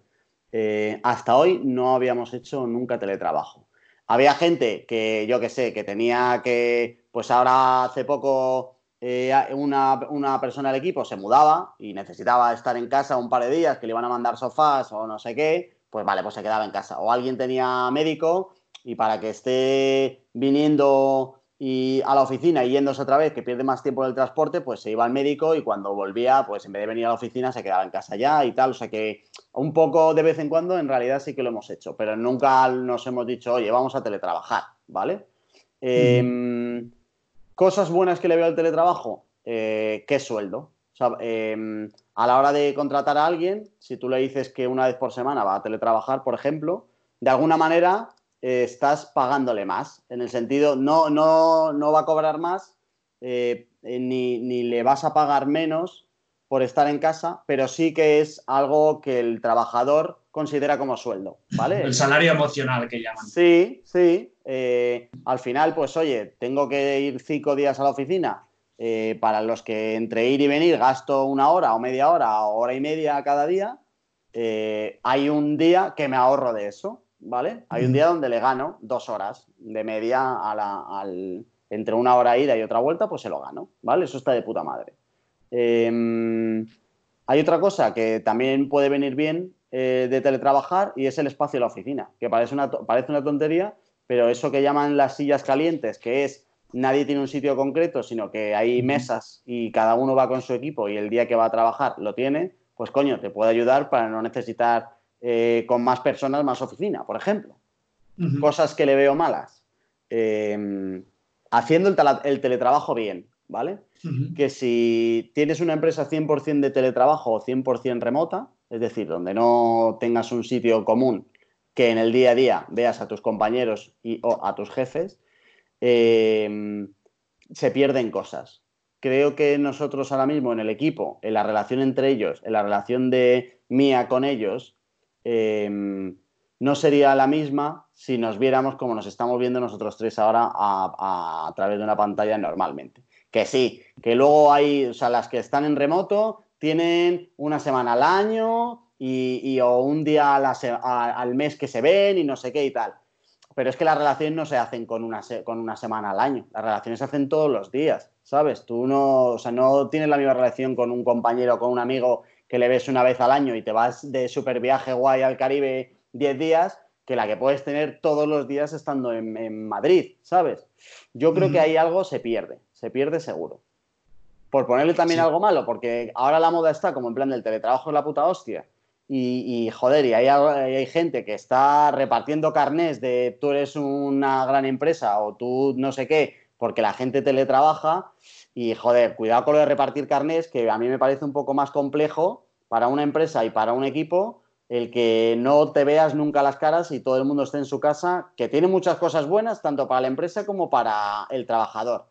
Eh, hasta hoy no habíamos hecho nunca teletrabajo. Había gente que, yo que sé, que tenía que, pues ahora hace poco eh, una, persona del equipo se mudaba y necesitaba estar en casa un par de días, que le iban a mandar sofás o no sé qué, pues vale, pues se quedaba en casa. O alguien tenía médico y para que esté viniendo y a la oficina y yéndose otra vez, que pierde más tiempo en el transporte, pues se iba al médico y cuando volvía, pues en vez de venir a la oficina, se quedaba en casa ya y tal. O sea que un poco de vez en cuando, en realidad sí que lo hemos hecho, pero nunca nos hemos dicho, oye, vamos a teletrabajar, ¿vale? Eh, Cosas buenas que le veo al teletrabajo, eh, ¿qué sueldo? Em, a la hora de contratar a alguien, si tú le dices que una vez por semana va a teletrabajar, por ejemplo, de alguna manera eh, estás pagándole más. En el sentido, no, no, no va a cobrar más, eh, ni, ni, le vas a pagar menos por estar en casa, pero sí que es algo que el trabajador considera como sueldo, ¿vale?
El salario emocional que llaman.
Sí, sí. Eh, al final, pues oye, tengo que ir cinco días a la oficina. Eh, para los que entre ir y venir gasto una hora o media hora o hora y media cada día, eh, hay un día que me ahorro de eso, ¿vale? Hay un día donde le gano dos horas de media a la, al, entre una hora ida y otra vuelta, pues se lo gano, ¿vale? Eso está de puta madre. hay otra cosa que también puede venir bien eh, de teletrabajar y es el espacio de la oficina, que parece una, parece una tontería, pero eso que llaman las sillas calientes, que es nadie tiene un sitio concreto, sino que hay mesas y cada uno va con su equipo y el día que va a trabajar lo tiene, pues coño, te puede ayudar para no necesitar eh, con más personas más oficina, por ejemplo. Cosas que le veo malas. Eh, haciendo el, teletrabajo bien, ¿vale? Que si tienes una empresa 100% de teletrabajo o 100% remota, es decir, donde no tengas un sitio común que en el día a día veas a tus compañeros y, o a tus jefes, eh, se pierden cosas. Creo que nosotros ahora mismo en el equipo, en la relación entre ellos, en la relación de mía con ellos, eh, no sería la misma si nos viéramos como nos estamos viendo nosotros tres ahora a, través de una pantalla normalmente. Que sí, que luego hay, o sea, las que están en remoto tienen una semana al año y, o un día al mes que se ven y no sé qué y tal. Pero es que las relaciones no se hacen con una, con una semana al año, las relaciones se hacen todos los días, ¿sabes? Tú no, o sea, no tienes la misma relación con un compañero con un amigo que le ves una vez al año y te vas de super viaje guay al Caribe 10 días que la que puedes tener todos los días estando en, Madrid, ¿sabes? Yo creo que ahí algo se pierde, se pierde seguro. Por ponerle también algo malo, porque ahora la moda está como en plan del teletrabajo es la puta hostia. Y, joder, y hay, hay, gente que está repartiendo carnés de tú eres una gran empresa o tú no sé qué, porque la gente teletrabaja. Y joder, cuidado con lo de repartir carnés, que a mí me parece un poco más complejo para una empresa y para un equipo el que no te veas nunca las caras y todo el mundo esté en su casa, que tiene muchas cosas buenas, tanto para la empresa como para el trabajador.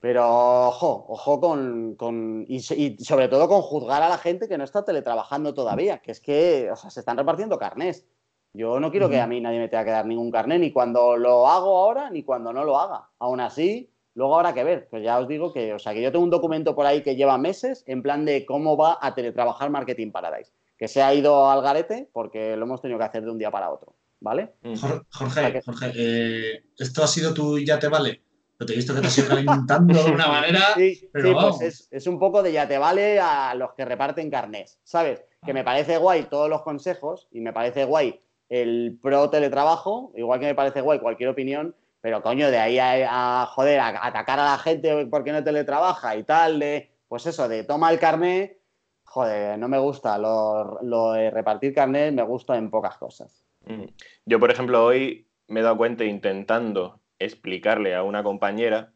Pero ojo, ojo con, y, sobre todo con juzgar a la gente que no está teletrabajando todavía, que es que o sea, se están repartiendo carnés. Yo no quiero que a mí nadie me tenga que dar ningún carné, ni cuando lo hago ahora, ni cuando no lo haga. Aún así, luego habrá que ver. Pues ya os digo que, o sea, que yo tengo un documento por ahí que lleva meses en plan de cómo va a teletrabajar Marketing Paradise que se ha ido al garete porque lo hemos tenido que hacer de un día para otro, ¿vale?
Mm. Jorge, Jorge, eh, ¿esto ha sido tu ya te vale? Lo te he visto que te has ido calentando de una manera.
Sí, pero pues es, un poco de ya te vale a los que reparten carnés, ¿sabes? Que me parece guay todos los consejos y me parece guay el pro teletrabajo, igual que me parece guay cualquier opinión, pero coño, de ahí a, joder, a, atacar a la gente porque no teletrabaja y tal, de, pues eso, de toma el carné, joder, no me gusta. Lo, de repartir carnet me gusta en pocas cosas.
Mm. Yo, por ejemplo, hoy me he dado cuenta intentando explicarle a una compañera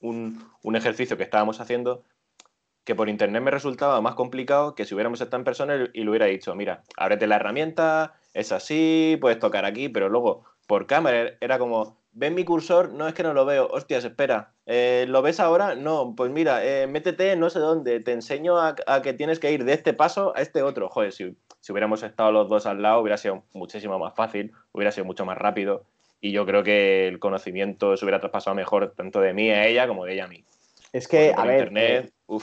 un, ejercicio que estábamos haciendo que por internet me resultaba más complicado que si hubiéramos estado en persona y le hubiera dicho, mira, ábrete la herramienta, es así, puedes tocar aquí, pero luego por cámara era como, ven mi cursor, no es que no lo veo, hostias, espera, eh, ¿lo ves ahora? No, pues mira, eh, métete no sé dónde, te enseño a, que tienes que ir de este paso a este otro. Joder, si, si, hubiéramos estado los dos al lado hubiera sido muchísimo más fácil, hubiera sido mucho más rápido y yo creo que el conocimiento se hubiera traspasado mejor tanto de mí a ella como de ella a mí.
Es que, a ver, internet, eh,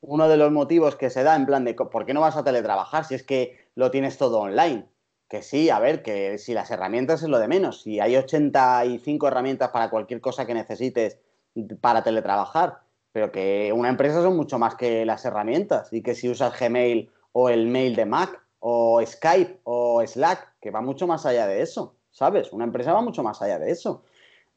uno de los motivos que se da en plan de por qué no vas a teletrabajar si es que lo tienes todo online que sí, a ver, que si las herramientas es lo de menos, si hay 85 herramientas para cualquier cosa que necesites para teletrabajar, pero que una empresa son mucho más que las herramientas y que si usas Gmail o el mail de Mac o Skype o Slack, que va mucho más allá de eso, ¿sabes? Una empresa va mucho más allá de eso.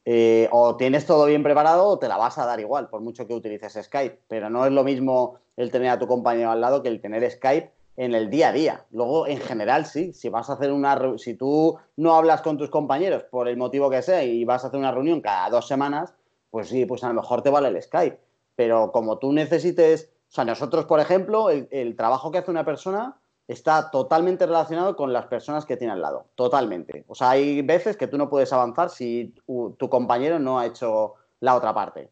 Eh, o tienes todo bien preparado o te la vas a dar igual, por mucho que utilices Skype, pero no es lo mismo el tener a tu compañero al lado que el tener Skype en el día a día. Luego, en general, sí, si vas a hacer una si tú no hablas con tus compañeros por el motivo que sea y vas a hacer una reunión cada dos semanas, pues sí, pues a lo mejor te vale el Skype. Pero como tú necesites, o sea, nosotros, por ejemplo, el, trabajo que hace una persona está totalmente relacionado con las personas que tiene al lado, totalmente. O sea, hay veces que tú no puedes avanzar si tu compañero no ha hecho la otra parte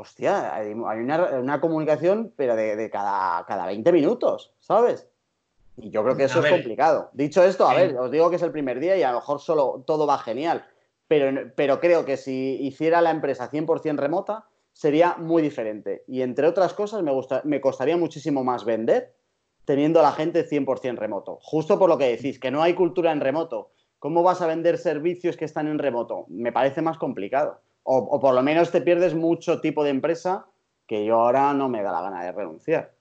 hostia, hay, una, comunicación, pero de, cada, cada 20 minutos, ¿sabes? Y yo creo que eso es complicado. Dicho esto, a ver, os digo que es el primer día y a lo mejor solo todo va genial, pero, pero creo que si hiciera la empresa 100% remota, sería muy diferente. Y entre otras cosas, me, gusta, me costaría muchísimo más vender teniendo a la gente 100% remoto. Justo por lo que decís, que no hay cultura en remoto. ¿Cómo vas a vender servicios que están en remoto? Me parece más complicado o, por lo menos te pierdes mucho tipo de empresa que yo ahora no me da la gana de renunciar.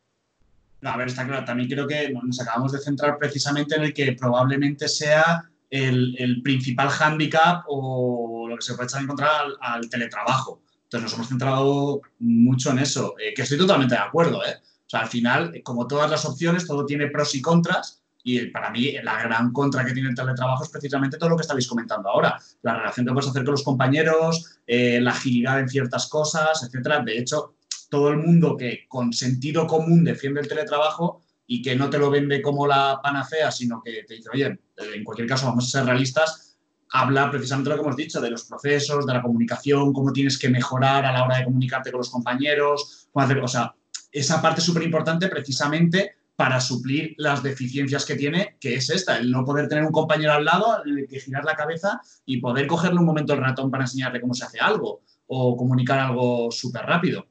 A ver, está claro. También creo que nos acabamos de centrar precisamente en el que probablemente sea el, principal hándicap o lo que se puede echar en contra al, teletrabajo. Entonces nos hemos centrado mucho en eso, eh, que estoy totalmente de acuerdo. ¿eh? O sea, al final, como todas las opciones, todo tiene pros y contras. Y para mí, la gran contra que tiene el teletrabajo es precisamente todo lo que estáis comentando ahora. La relación que puedes hacer con los compañeros, eh, la agilidad en ciertas cosas, etcétera. De hecho, todo el mundo que con sentido común defiende el teletrabajo y que no te lo vende como la panacea, sino que te dice, oye, en cualquier caso vamos a ser realistas, habla precisamente lo que hemos dicho, de los procesos, de la comunicación, cómo tienes que mejorar a la hora de comunicarte con los compañeros, cómo hacer, o sea, esa parte es súper importante precisamente para suplir las deficiencias que tiene, que es esta, el no poder tener un compañero al lado, el que girar la cabeza y poder cogerle un momento el ratón para enseñarle cómo se hace algo o comunicar algo súper rápido.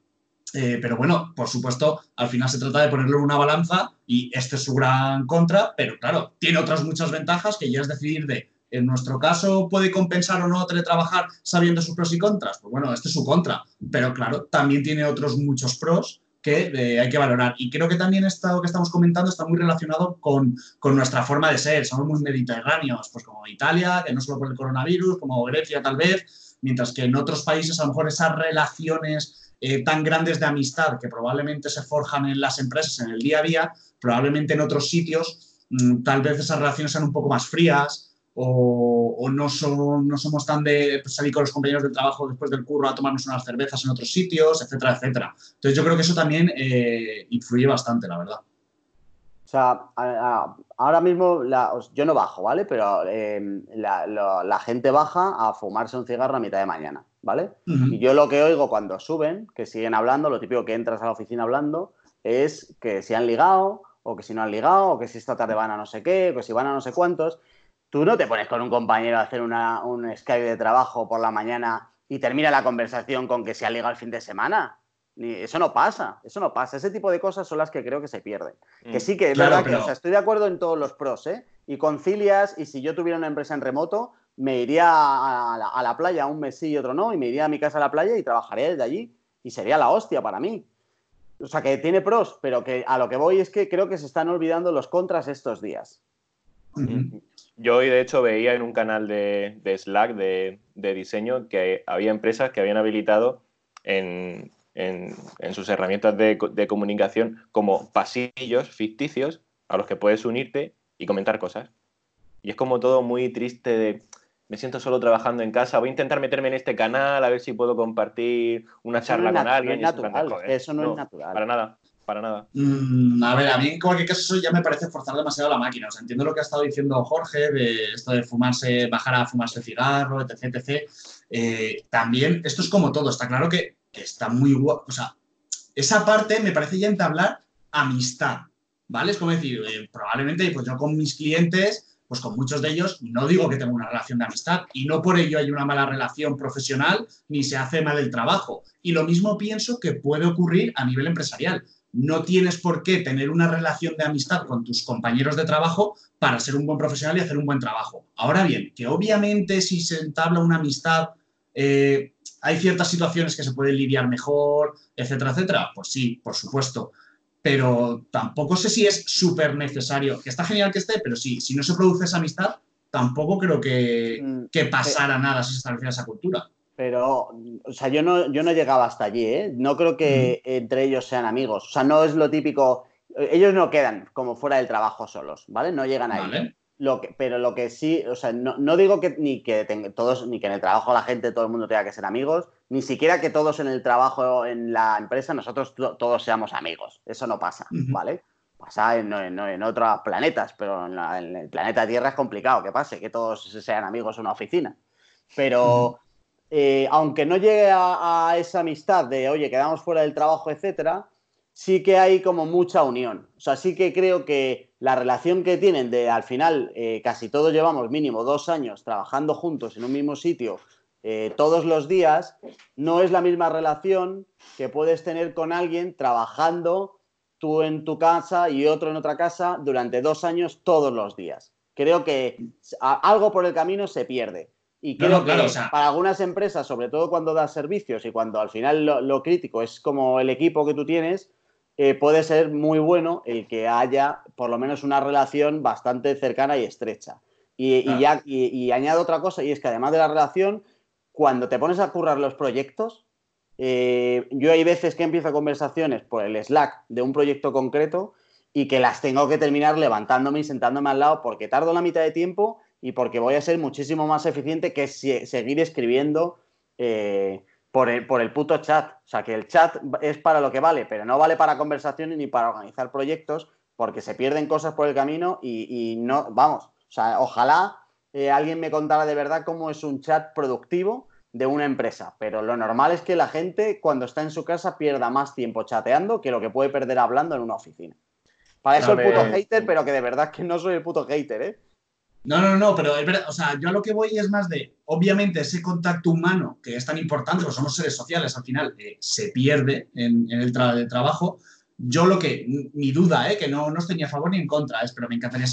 Eh, pero bueno, por supuesto, al final se trata de ponerlo en una balanza y este es su gran contra, pero claro, tiene otras muchas ventajas que ya es decidir de, en nuestro caso, ¿puede compensar o no teletrabajar sabiendo sus pros y contras? Pues bueno, este es su contra, pero claro, también tiene otros muchos pros que eh, hay que valorar. Y creo que también esto que estamos comentando está muy relacionado con, con, nuestra forma de ser. Somos muy mediterráneos, pues como Italia, que no solo por el coronavirus, como Grecia tal vez, mientras que en otros países a lo mejor esas relaciones eh, tan grandes de amistad que probablemente se forjan en las empresas en el día a día, probablemente en otros sitios mm, tal vez esas relaciones sean un poco más frías o, no, son, no somos tan de salir con los compañeros de trabajo después del curro a tomarnos unas cervezas en otros sitios, etcétera, etcétera. Entonces yo creo que eso también eh, influye bastante, la verdad.
O sea, ahora mismo yo no bajo, ¿vale? Pero eh, la, gente baja a fumarse un cigarro a mitad de mañana. ¿vale? Y yo lo que oigo cuando suben, que siguen hablando, lo típico que entras a la oficina hablando, es que si han ligado, o que si no han ligado, o que si esta tarde van a no sé qué, o que si van a no sé cuántos. Tú no te pones con un compañero a hacer una, un Skype de trabajo por la mañana y termina la conversación con que se ha ligado el fin de semana. eso no pasa, eso no pasa. Ese tipo de cosas son las que creo que se pierden. Que mm. sí que es verdad que estoy de acuerdo en todos los pros, ¿eh? Y concilias, y si yo tuviera una empresa en remoto, me iría a la, playa un mes sí y otro no, y me iría a mi casa a la playa y trabajaría desde allí. Y sería la hostia para mí. O sea, que tiene pros, pero que a lo que voy es que creo que se están olvidando los contras estos días.
Yo hoy, de hecho, veía en un canal de, Slack de, diseño que había empresas que habían habilitado en, sus herramientas de, comunicación como pasillos ficticios a los que puedes unirte y comentar cosas. Y es como todo muy triste de me siento solo trabajando en casa, voy a intentar meterme en este canal a ver si puedo compartir una charla con alguien.
eso no, es natural.
Para nada, para nada.
Mm, a ver, a mí en cualquier caso eso ya me parece forzar demasiado la máquina. O sea, entiendo lo que ha estado diciendo Jorge de esto de fumarse, bajar a fumarse cigarro, etc. etc. Eh, también, esto es como todo, está claro que, está muy guapo. O sea, esa parte me parece ya entablar amistad, ¿vale? Es como decir, eh, probablemente pues yo con mis clientes pues con muchos de ellos no digo que tenga una relación de amistad y no por ello hay una mala relación profesional ni se hace mal el trabajo. Y lo mismo pienso que puede ocurrir a nivel empresarial. No tienes por qué tener una relación de amistad con tus compañeros de trabajo para ser un buen profesional y hacer un buen trabajo. Ahora bien, que obviamente si se entabla una amistad, eh, hay ciertas situaciones que se pueden lidiar mejor, etcétera, etcétera. Pues sí, por supuesto pero tampoco sé si es súper necesario, que está genial que esté, pero si, si no se produce esa amistad, tampoco creo que, mm, que pasara nada si se estableciera esa cultura.
Pero, o sea, yo no, yo no llegaba hasta allí, ¿eh? No creo que entre ellos sean amigos. O sea, no es lo típico. Ellos no quedan como fuera del trabajo solos, ¿vale? No llegan ahí. Lo que, pero lo que sí, o sea, no, digo que ni que todos, ni que en el trabajo la gente, todo el mundo tenga que ser amigos, ni siquiera que todos en el trabajo, en la empresa, nosotros todos seamos amigos. Eso no pasa, ¿vale? Pasa en, en, otros planetas, pero en, el planeta Tierra es complicado que pase, que todos sean amigos en una oficina. Pero eh, aunque no llegue a, esa amistad de, oye, quedamos fuera del trabajo, etcétera, sí que hay como mucha unión. O sea, sí que creo que la relación que tienen de al final eh, casi todos llevamos mínimo dos años trabajando juntos en un mismo sitio eh, todos los días, no es la misma relación que puedes tener con alguien trabajando tú en tu casa y otro en otra casa durante dos años todos los días. Creo que algo por el camino se pierde. Y creo que para algunas empresas, sobre todo cuando das servicios y cuando al final lo crítico es como el equipo que tú tienes, eh, puede ser muy bueno el que haya por lo menos una relación bastante cercana y estrecha. Y, ya, y, añado otra cosa, y es que además de la relación, cuando te pones a currar los proyectos, eh, yo hay veces que empiezo conversaciones por el Slack de un proyecto concreto y que las tengo que terminar levantándome y sentándome al lado porque tardo la mitad de tiempo y porque voy a ser muchísimo más eficiente que seguir escribiendo eh, por, el, por el puto chat. O sea, que el chat es para lo que vale, pero no vale para conversaciones ni para organizar proyectos porque se pierden cosas por el camino y no, vamos, o sea, ojalá eh, alguien me contara de verdad cómo es un chat productivo de una empresa, pero lo normal es que la gente cuando está en su casa pierda más tiempo chateando que lo que puede perder hablando en una oficina. Para eso el puto hater, pero que de verdad que no soy el puto hater, ¿eh?
No, no, no, pero es verdad, o sea, yo a lo que voy es más de, obviamente, ese contacto humano que es tan importante, porque somos seres sociales al final, eh, se pierde en, el, trabajo. Yo lo que, mi duda, eh, que no, no estoy ni a favor ni en contra, es, pero me encantaría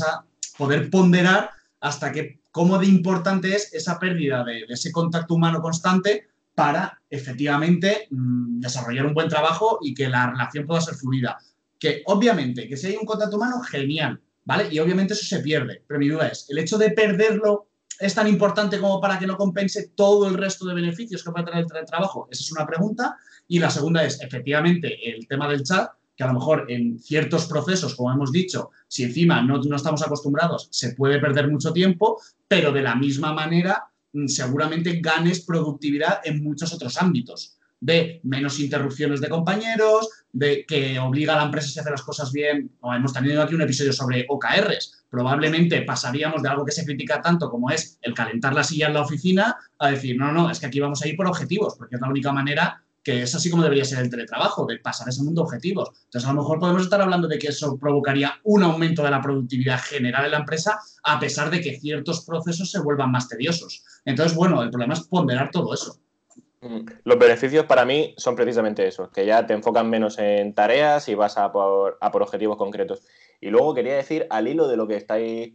poder ponderar hasta que, cómo de importante es esa pérdida de, ese contacto humano constante para efectivamente mm, desarrollar un buen trabajo y que la relación pueda ser fluida. Que obviamente, que si hay un contacto humano, genial, ¿vale? Y obviamente eso se pierde. Pero mi duda es, ¿el hecho de perderlo es tan importante como para que no compense todo el resto de beneficios que puede tener el trabajo? Esa es una pregunta. Y la segunda es, efectivamente, el tema del chat que a lo mejor en ciertos procesos, como hemos dicho, si encima no, no estamos acostumbrados, se puede perder mucho tiempo, pero de la misma manera mm, seguramente ganes productividad en muchos otros ámbitos de menos interrupciones de compañeros, de que obliga a la empresa a hacer las cosas bien. hemos tenido aquí un episodio sobre OKRs. Probablemente pasaríamos de algo que se critica tanto como es el calentar la silla en la oficina a decir, no, no, es que aquí vamos a ir por objetivos, porque es la única manera que es así como debería ser el teletrabajo, de pasar ese mundo objetivos. Entonces, a lo mejor podemos estar hablando de que eso provocaría un aumento de la productividad general en la empresa, a pesar de que ciertos procesos se vuelvan más tediosos. Entonces, bueno, el problema es ponderar todo eso.
Mm. Los beneficios para mí son precisamente eso, que ya te enfocan menos en tareas y vas a por, objetivos concretos. Y luego quería decir, al hilo de lo que estáis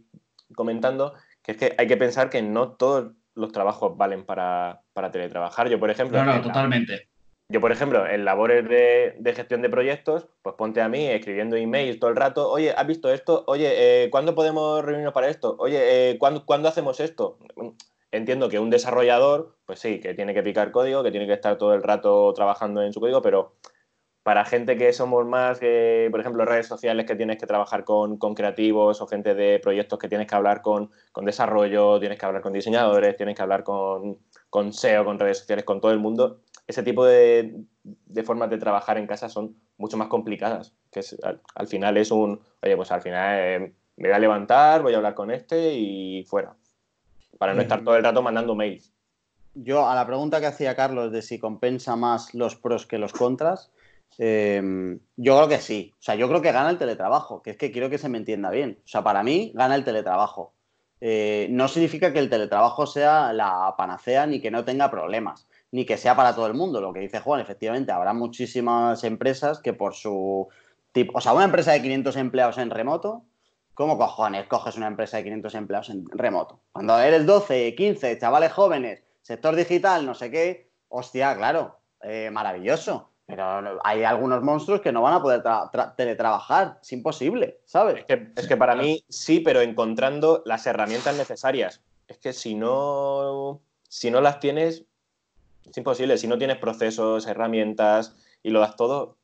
comentando, que es que hay que pensar que no todos los trabajos valen para, para teletrabajar. Yo, por ejemplo...
No, no, totalmente
yo, por ejemplo, en labores de, gestión de proyectos, pues ponte a mí escribiendo emails todo el rato, oye, ¿has visto esto? Oye, eh, ¿cuándo podemos reunirnos para esto? Oye, eh, ¿cuándo, ¿cuándo, hacemos esto? Entiendo que un desarrollador, pues sí, que tiene que picar código, que tiene que estar todo el rato trabajando en su código, pero para gente que somos más, que, por ejemplo, redes sociales que tienes que trabajar con, con, creativos o gente de proyectos que tienes que hablar con, con, desarrollo, tienes que hablar con diseñadores, tienes que hablar con, con SEO, con redes sociales, con todo el mundo, ese tipo de, formas de trabajar en casa son mucho más complicadas. Que al, final es un, oye, pues al final eh, me voy a levantar, voy a hablar con este y fuera. Para no estar todo el rato mandando mails.
Yo, a la pregunta que hacía Carlos de si compensa más los pros que los contras, em, yo creo que sí. O sea, yo creo que gana el teletrabajo, que es que quiero que se me entienda bien. O sea, para mí gana el teletrabajo. Eh, no significa que el teletrabajo sea la panacea ni que no tenga problemas ni que sea para todo el mundo. Lo que dice Juan, efectivamente, habrá muchísimas empresas que por su tipo, o sea, una empresa de 500 empleados en remoto, ¿cómo cojones coges una empresa de 500 empleados en remoto? Cuando eres 12, 15, chavales jóvenes, sector digital, no sé qué, hostia, claro, eh, maravilloso. Pero hay algunos monstruos que no van a poder teletrabajar. Es imposible, ¿sabes?
Es que, es que para mí sí, pero encontrando las herramientas necesarias. Es que si no, si no las tienes, es imposible. Si no tienes procesos, herramientas y lo das todo,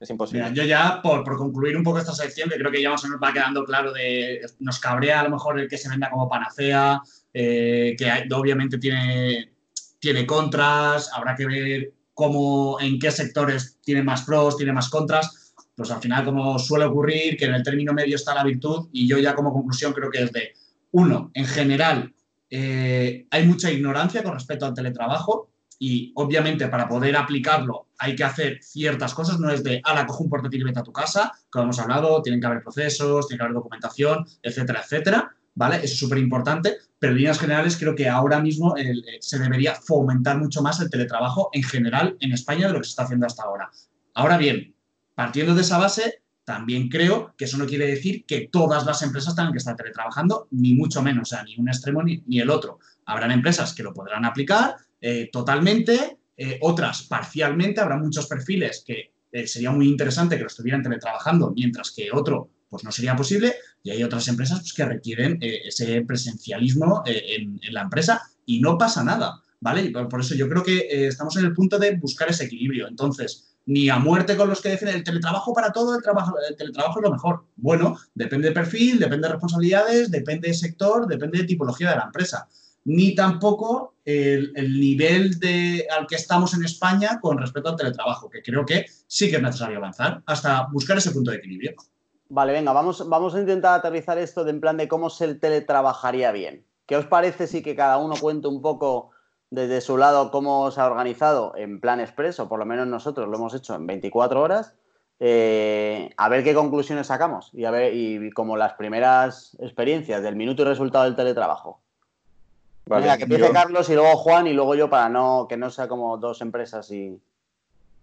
es imposible.
yo ya, por, concluir un poco esta sección, que creo que ya más o menos va quedando claro de. Nos cabrea a lo mejor el que se venda como panacea, eh, que obviamente tiene, tiene contras, habrá que ver cómo, en qué sectores tiene más pros, tiene más contras. Pues al final, como suele ocurrir, que en el término medio está la virtud, y yo ya como conclusión creo que es de, uno, en general, eh, hay mucha ignorancia con respecto al teletrabajo y obviamente para poder aplicarlo hay que hacer ciertas cosas, no es de, ala, cojo un portátil y vete a tu casa, como hemos hablado, tienen que haber procesos, tiene que haber documentación, etcétera, etcétera, ¿vale? Eso es súper importante, pero en líneas generales creo que ahora mismo eh, se debería fomentar mucho más el teletrabajo en general en España de lo que se está haciendo hasta ahora. Ahora bien, partiendo de esa base, también creo que eso no quiere decir que todas las empresas tengan que estar teletrabajando, ni mucho menos, o sea, ni un extremo ni, el otro. Habrán empresas que lo podrán aplicar, eh, totalmente, eh, otras parcialmente. Habrá muchos perfiles que eh, sería muy interesante que lo estuvieran teletrabajando, mientras que otro pues no sería posible y hay otras empresas pues, que requieren eh, ese presencialismo eh, en, la empresa y no pasa nada, ¿vale? Y por, eso yo creo que estamos en el punto de buscar ese equilibrio. Entonces, ni a muerte con los que deciden el teletrabajo para todo, el, trabajo, el teletrabajo es lo mejor. Bueno, depende de perfil, depende de responsabilidades, depende de sector, depende de tipología de la empresa ni tampoco el, nivel de, al que estamos en España con respecto al teletrabajo, que creo que sí que es necesario avanzar hasta buscar ese punto de equilibrio.
Vale, venga, vamos, vamos a intentar aterrizar esto de en plan de cómo se teletrabajaría bien. ¿Qué os parece si que cada uno cuente un poco desde su lado cómo se ha organizado en plan expreso? Por lo menos nosotros lo hemos hecho en 24 horas. Eh, a ver qué conclusiones sacamos y a ver y como las primeras experiencias del minuto y resultado del teletrabajo. Venga, que empiece Carlos y luego Juan y luego yo para no que no sea como dos empresas y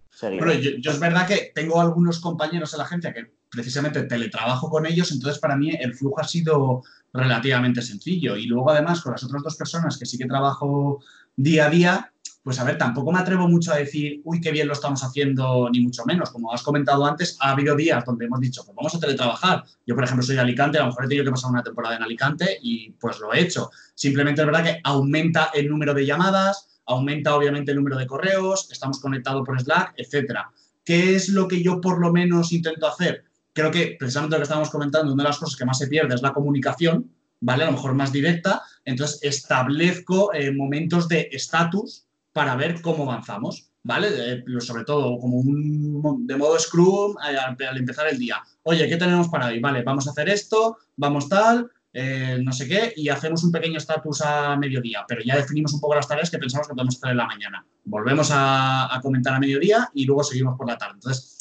seguir. yo, es verdad que tengo algunos compañeros en la agencia que precisamente teletrabajo con ellos, entonces para mí el flujo ha sido relativamente sencillo. Y luego además con las otras dos personas que sí que trabajo día a día, pues a ver, tampoco me atrevo mucho a decir, uy, qué bien lo estamos haciendo, ni mucho menos. Como has comentado antes, ha habido días donde hemos dicho, pues vamos a teletrabajar. Yo, por ejemplo, soy de Alicante, a lo mejor he tenido que pasar una temporada en Alicante y pues lo he hecho. Simplemente es verdad que aumenta el número de llamadas, aumenta obviamente el número de correos, estamos conectados por Slack, etcétera. ¿Qué es lo que yo por lo menos intento hacer? Creo que precisamente lo que estábamos comentando, una de las cosas que más se pierde es la comunicación, ¿vale? A lo mejor más directa. Entonces establezco eh, momentos de estatus para ver cómo avanzamos, ¿vale? Eh, sobre todo como un de modo Scrum eh, al, empezar el día. Oye, ¿qué tenemos para hoy? Vale, vamos a hacer esto, vamos tal, eh, no sé qué, y hacemos un pequeño estatus a mediodía, pero ya definimos un poco las tareas que pensamos que podemos hacer en la mañana. Volvemos a, comentar a mediodía y luego seguimos por la tarde. Entonces,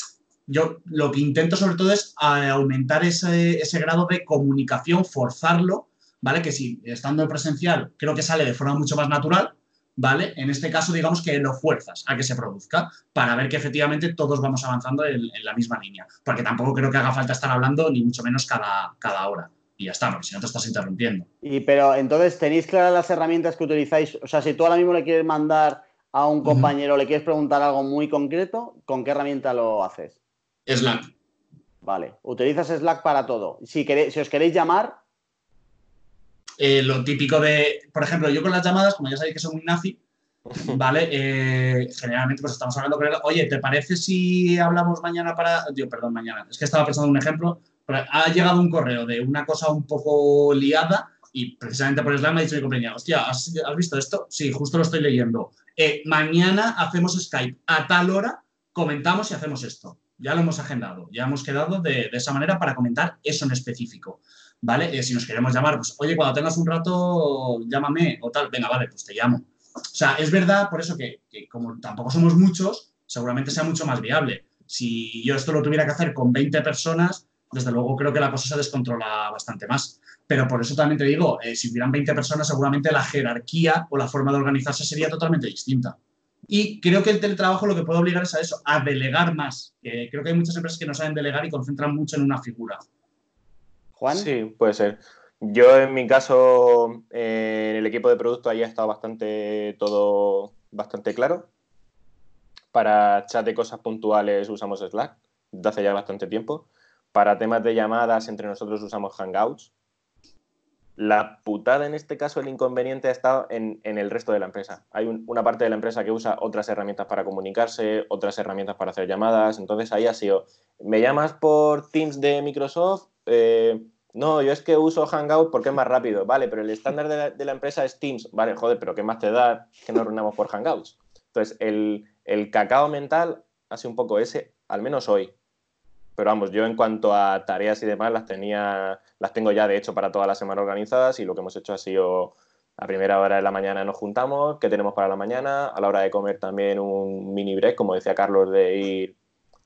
yo lo que intento sobre todo es aumentar ese, grado de comunicación, forzarlo, ¿vale? Que si estando en presencial creo que sale de forma mucho más natural, ¿vale? En este caso, digamos que lo fuerzas a que se produzca para ver que efectivamente todos vamos avanzando en, la misma línea. Porque tampoco creo que haga falta estar hablando, ni mucho menos cada, cada hora. Y ya está, porque si no te estás interrumpiendo.
Y pero entonces, ¿tenéis claras las herramientas que utilizáis? O sea, si tú ahora mismo le quieres mandar a un compañero, le quieres preguntar algo muy concreto, ¿con qué herramienta lo haces?
Slack.
Vale, utilizas Slack para todo. Si, queréis, si os queréis llamar,
eh, lo típico de, por ejemplo, yo con las llamadas, como ya sabéis que soy muy nazi, ¿vale? Eh, generalmente pues estamos hablando con él, oye, ¿te parece si hablamos mañana para, Dios, perdón, mañana, es que estaba pensando en un ejemplo, ha llegado un correo de una cosa un poco liada y precisamente por Slack me ha dicho mi compañía, hostia, ¿has, visto esto? Sí, justo lo estoy leyendo. Eh, mañana hacemos Skype a tal hora, comentamos y hacemos esto. Ya lo hemos agendado, ya hemos quedado de, de esa manera para comentar eso en específico. ¿Vale? Eh, si nos queremos llamar, pues, oye, cuando tengas un rato, llámame o tal, venga, vale, pues te llamo. O sea, es verdad, por eso que, como tampoco somos muchos, seguramente sea mucho más viable. Si yo esto lo tuviera que hacer con 20 personas, desde luego creo que la cosa se descontrola bastante más. Pero por eso también te digo, eh, si hubieran 20 personas, seguramente la jerarquía o la forma de organizarse sería totalmente distinta. Y creo que el teletrabajo lo que puede obligar es a eso, a delegar más. creo que hay muchas empresas que no saben delegar y concentran mucho en una figura.
Sí, puede ser. Yo en mi caso, eh, en el equipo de producto ahí ha estado bastante todo bastante claro. Para chat de cosas puntuales usamos Slack, desde hace ya bastante tiempo. Para temas de llamadas entre nosotros usamos Hangouts. La putada en este caso, el inconveniente ha estado en, el resto de la empresa. Hay una parte de la empresa que usa otras herramientas para comunicarse, otras herramientas para hacer llamadas. Entonces ahí ha sido, me llamas por Teams de Microsoft, eh, no, yo es que uso Hangout porque es más rápido. Vale, pero el estándar de la, empresa es Teams. Vale, joder, pero ¿qué más te da que nos reunamos por Hangouts? Entonces, el, cacao mental hace un poco ese, al menos hoy. Pero vamos, yo en cuanto a tareas y demás las tenía, las tengo ya de hecho para toda la semana organizadas y lo que hemos hecho ha sido a primera hora de la mañana nos juntamos, qué tenemos para la mañana, a la hora de comer también un mini break, como decía Carlos, de ir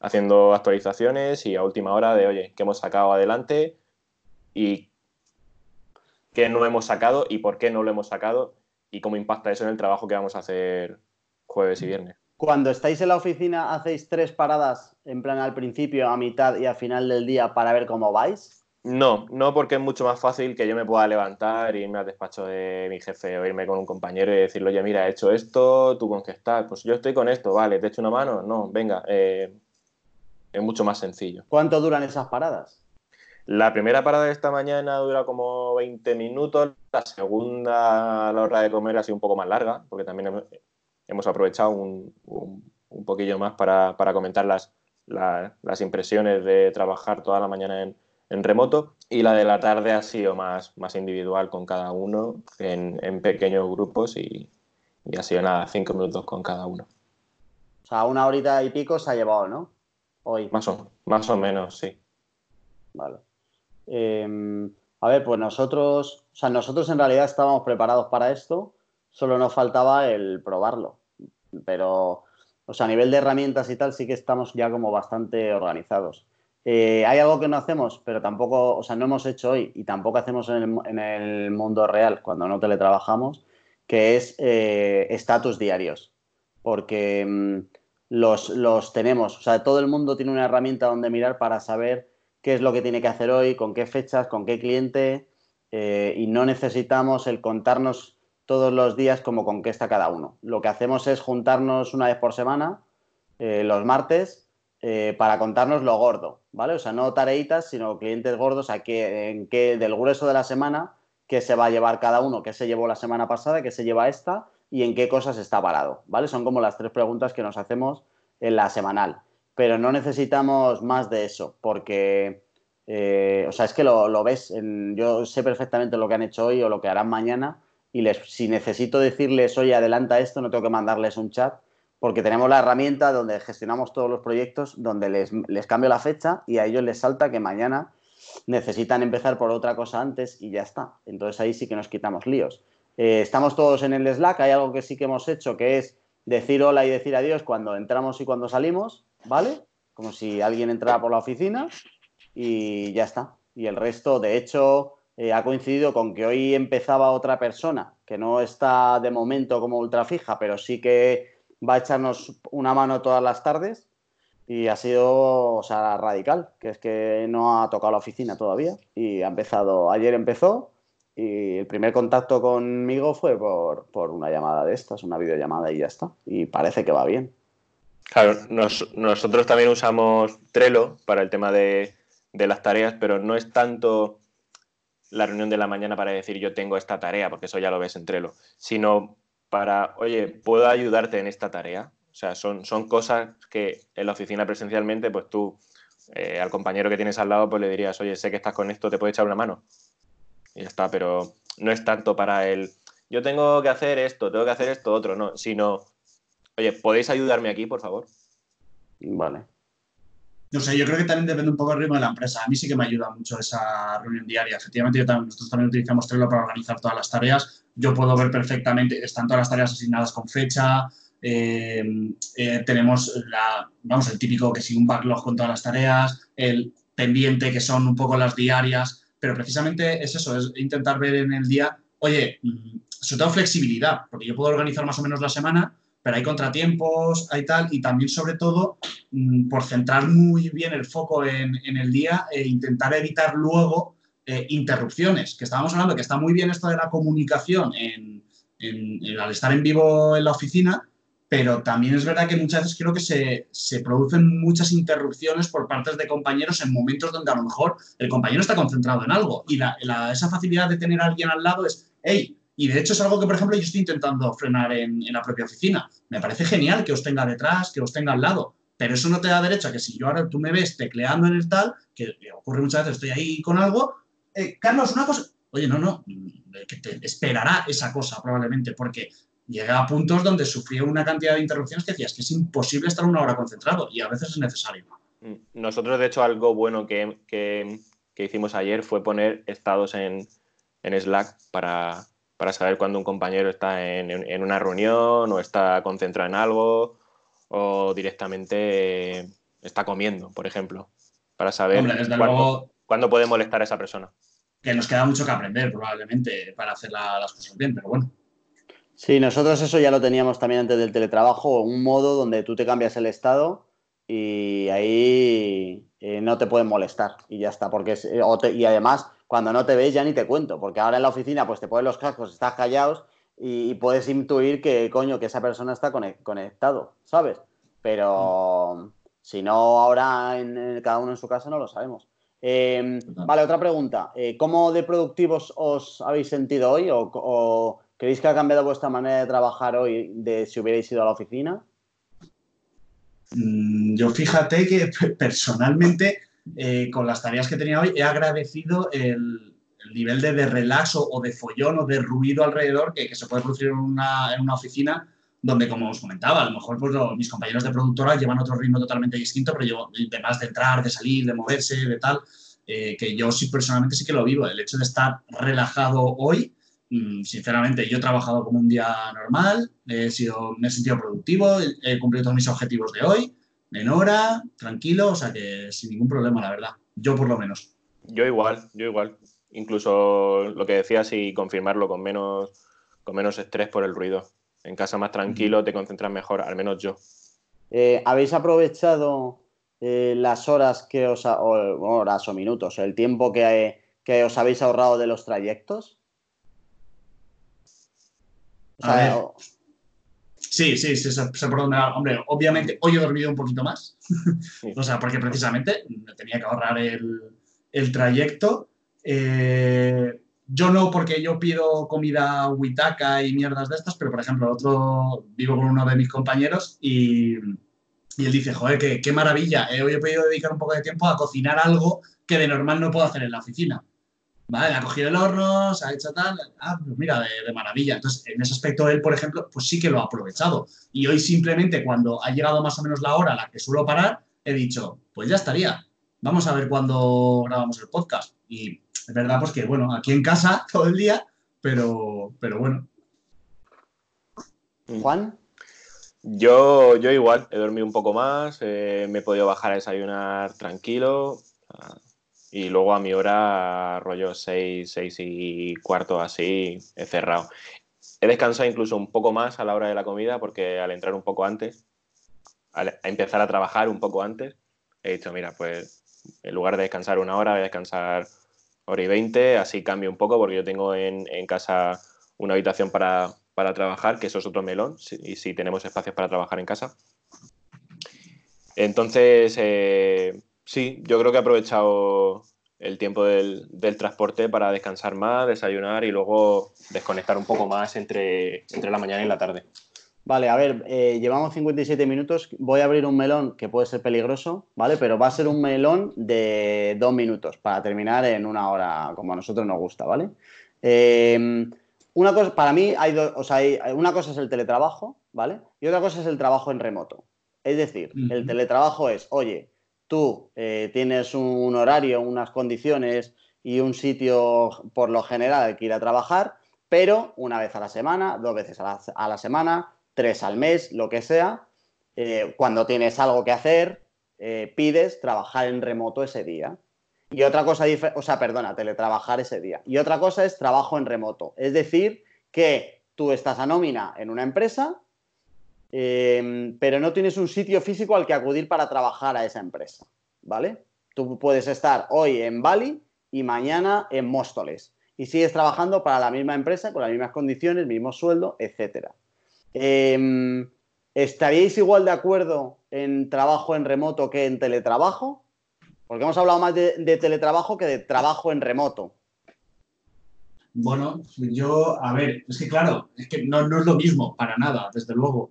haciendo actualizaciones y a última hora de, oye, ¿qué hemos sacado adelante? y qué no hemos sacado y por qué no lo hemos sacado y cómo impacta eso en el trabajo que vamos a hacer jueves y viernes.
Cuando estáis en la oficina, ¿hacéis tres paradas en plan al principio, a mitad y al final del día para ver cómo vais?
No, no porque es mucho más fácil que yo me pueda levantar, irme al despacho de mi jefe o irme con un compañero y decirle, oye, mira, he hecho esto, tú con qué estás, pues yo estoy con esto, vale, ¿te echo una mano? No, venga, eh, es mucho más sencillo.
¿Cuánto duran esas paradas?
La primera parada de esta mañana dura como 20 minutos, la segunda a la hora de comer ha sido un poco más larga, porque también hemos, aprovechado un, un, poquillo más para, para comentar las, las impresiones de trabajar toda la mañana en, en, remoto y la de la tarde ha sido más, más individual con cada uno en, en pequeños grupos y, y, ha sido nada, cinco minutos con cada uno.
O sea, una horita y pico se ha llevado, ¿no? Hoy.
Más o, más o menos, sí.
Vale. Em, a ver, pues nosotros, o sea, nosotros en realidad estábamos preparados para esto, solo nos faltaba el probarlo. Pero, o sea, a nivel de herramientas y tal, sí que estamos ya como bastante organizados. Eh, hay algo que no hacemos, pero tampoco, o sea, no hemos hecho hoy y tampoco hacemos en el, mundo real cuando no teletrabajamos, que es eh, estatus diarios. Porque mm, los, los tenemos, o sea, todo el mundo tiene una herramienta donde mirar para saber qué es lo que tiene que hacer hoy, con qué fechas, con qué cliente, eh, y no necesitamos el contarnos todos los días como con qué está cada uno. Lo que hacemos es juntarnos una vez por semana, eh, los martes, eh, para contarnos lo gordo, ¿vale? O sea, no tareitas, sino clientes gordos, a qué, en qué, del grueso de la semana, qué se va a llevar cada uno, qué se llevó la semana pasada, qué se lleva esta y en qué cosas está parado, ¿vale? Son como las tres preguntas que nos hacemos en la semanal pero no necesitamos más de eso, porque, eh, o sea, es que lo, ves, yo sé perfectamente lo que han hecho hoy o lo que harán mañana, y les, si necesito decirles, oye, adelanta esto, no tengo que mandarles un chat, porque tenemos la herramienta donde gestionamos todos los proyectos, donde les, les cambio la fecha y a ellos les salta que mañana necesitan empezar por otra cosa antes y ya está. Entonces ahí sí que nos quitamos líos. Eh, estamos todos en el Slack, hay algo que sí que hemos hecho, que es decir hola y decir adiós cuando entramos y cuando salimos. ¿vale? Como si alguien entrara por la oficina y ya está. Y el resto, de hecho, eh, ha coincidido con que hoy empezaba otra persona que no está de momento como ultra fija, pero sí que va a echarnos una mano todas las tardes y ha sido, o sea, radical, que es que no ha tocado la oficina todavía y ha empezado, ayer empezó y el primer contacto conmigo fue por, por una llamada de estas, una videollamada y ya está. Y parece que va bien.
Claro, nosotros también usamos Trello para el tema de, las tareas, pero no es tanto la reunión de la mañana para decir yo tengo esta tarea, porque eso ya lo ves en Trello, sino para, oye, ¿puedo ayudarte en esta tarea? O sea, son, son cosas que en la oficina presencialmente, pues tú eh, al compañero que tienes al lado, pues le dirías, oye, sé que estás con esto, ¿te puedo echar una mano? Y ya está, pero no es tanto para el, yo tengo que hacer esto, tengo que hacer esto, otro, no, sino Oye, ¿podéis ayudarme aquí, por favor?
Vale.
No sé, yo creo que también depende un poco del ritmo de la empresa. A mí sí que me ayuda mucho esa reunión diaria. Efectivamente, nosotros también utilizamos Trello para organizar todas las tareas. Yo puedo ver perfectamente, están todas las tareas asignadas con fecha. Eh, eh, tenemos la, vamos, el típico que sigue un backlog con todas las tareas, el pendiente que son un poco las diarias, pero precisamente es eso, es intentar ver en el día, oye, mm, sobre todo flexibilidad, porque yo puedo organizar más o menos la semana, pero hay contratiempos, hay tal, y también sobre todo mm, por centrar muy bien el foco en, el día e intentar evitar luego eh, interrupciones, que estábamos hablando que está muy bien esto de la comunicación en, al estar en vivo en la oficina, pero también es verdad que muchas veces creo que se, se, producen muchas interrupciones por partes de compañeros en momentos donde a lo mejor el compañero está concentrado en algo y la, esa facilidad de tener a alguien al lado es, hey, y de hecho es algo que, por ejemplo, yo estoy intentando frenar en, la propia oficina. Me parece genial que os tenga detrás, que os tenga al lado, pero eso no te da derecho a que si yo ahora tú me ves tecleando en el tal, que ocurre muchas veces, estoy ahí con algo, eh, Carlos, una cosa, oye, no, no, que te esperará esa cosa probablemente, porque llega a puntos donde sufrió una cantidad de interrupciones que decías que es imposible estar una hora concentrado y a veces es necesario.
Mm, nosotros, de hecho, algo bueno que, que, hicimos ayer fue poner estados en, en Slack para, para saber cuándo un compañero está en, una reunión o está concentrado en algo o directamente está comiendo, por ejemplo, para saber cuándo, puede molestar a esa persona.
Que nos queda mucho que aprender probablemente para hacer las cosas bien, pero bueno.
Sí, nosotros eso ya lo teníamos también antes del teletrabajo, un modo donde tú te cambias el estado y ahí eh, no te pueden molestar y ya está, porque eh, y además cuando no te ves ya ni te cuento, porque ahora en la oficina pues te pones los cascos, estás callados y, puedes intuir que, coño, que esa persona está conectado, ¿sabes? Pero Si no, ahora en, cada uno en su casa no lo sabemos. Em, vale, otra pregunta. Eh, ¿Cómo de productivos os habéis sentido hoy? ¿O, creéis que ha cambiado vuestra manera de trabajar hoy de si hubierais ido a la oficina?
Mm, yo fíjate que personalmente, eh, con las tareas que tenía hoy, he agradecido el, nivel de, relax o, de follón o de ruido alrededor que, se puede producir en una, oficina donde, como os comentaba, a lo mejor pues, mis compañeros de productora llevan otro ritmo totalmente distinto, pero yo, además de entrar, de salir, de moverse, de tal, eh, que yo sí personalmente sí que lo vivo. El hecho de estar relajado hoy, sinceramente, yo he trabajado como un día normal, he sido, me he sentido productivo, he cumplido todos mis objetivos de hoy, en hora, tranquilo, o sea que sin ningún problema, la verdad. Yo por lo menos.
Yo igual, yo igual. Incluso lo que decías y confirmarlo con menos, con menos estrés por el ruido. En casa más tranquilo, te concentras mejor, al menos yo.
Eh, ¿Habéis aprovechado eh, las horas que os o, horas o minutos, el tiempo que, que, os habéis ahorrado de los trayectos?
Sí, sí, sí, se, por Hombre, obviamente hoy he dormido un poquito más. o sea, porque precisamente me tenía que ahorrar el, el trayecto. Eh, yo no, porque yo pido comida huitaca y mierdas de estas, pero por ejemplo, otro, vivo con uno de mis compañeros y, y él dice, joder, qué, qué maravilla, eh, hoy he podido dedicar un poco de tiempo a cocinar algo que de normal no puedo hacer en la oficina. ¿Vale? Ha cogido el horno, se ha hecho tal, ah, pues mira, de, de, maravilla. Entonces, en ese aspecto él, por ejemplo, pues sí que lo ha aprovechado. Y hoy simplemente cuando ha llegado más o menos la hora a la que suelo parar, he dicho, pues ya estaría. Vamos a ver cuándo grabamos el podcast. Y es verdad, pues que bueno, aquí en casa todo el día, pero, pero bueno.
Juan.
Yo, yo igual, he dormido un poco más, eh, me he podido bajar a desayunar tranquilo y luego a mi hora, rollo 6, 6 y cuarto así, he cerrado. He descansado incluso un poco más a la hora de la comida porque al entrar un poco antes, al empezar a trabajar un poco antes, he dicho, mira, pues en lugar de descansar una hora, voy a descansar hora y veinte, así cambio un poco porque yo tengo en, casa una habitación para, trabajar, que eso es otro melón, y si tenemos espacios para trabajar en casa. Entonces, eh, sí, yo creo que he aprovechado el tiempo del, transporte para descansar más, desayunar y luego desconectar un poco más entre, entre la mañana y la tarde.
Vale, a ver, eh, llevamos 57 minutos. Voy a abrir un melón que puede ser peligroso, ¿vale? Pero va a ser un melón de dos minutos para terminar en una hora como a nosotros nos gusta, ¿vale? Em, una cosa, para mí, hay, o sea, hay, una cosa es el teletrabajo, ¿vale? Y otra cosa es el trabajo en remoto. Es decir, el teletrabajo es, oye, tú eh, tienes un horario, unas condiciones y un sitio por lo general que ir a trabajar, pero una vez a la semana, dos veces a la semana, tres al mes, lo que sea, eh, cuando tienes algo que hacer, eh, pides trabajar en remoto ese día. Y otra cosa, o sea, perdona, teletrabajar ese día. Y otra cosa es trabajo en remoto. Es decir, que tú estás a nómina en una empresa, em, pero no tienes un sitio físico al que acudir para trabajar a esa empresa, ¿vale? Tú puedes estar hoy en Bali y mañana en Móstoles y sigues trabajando para la misma empresa con las mismas condiciones, mismo sueldo, etcétera. Em, ¿Estaríais igual de acuerdo en trabajo en remoto que en teletrabajo? Porque hemos hablado más de, teletrabajo que de trabajo en remoto.
Bueno, yo, a ver, es que claro, es que no, es lo mismo, para nada, desde luego.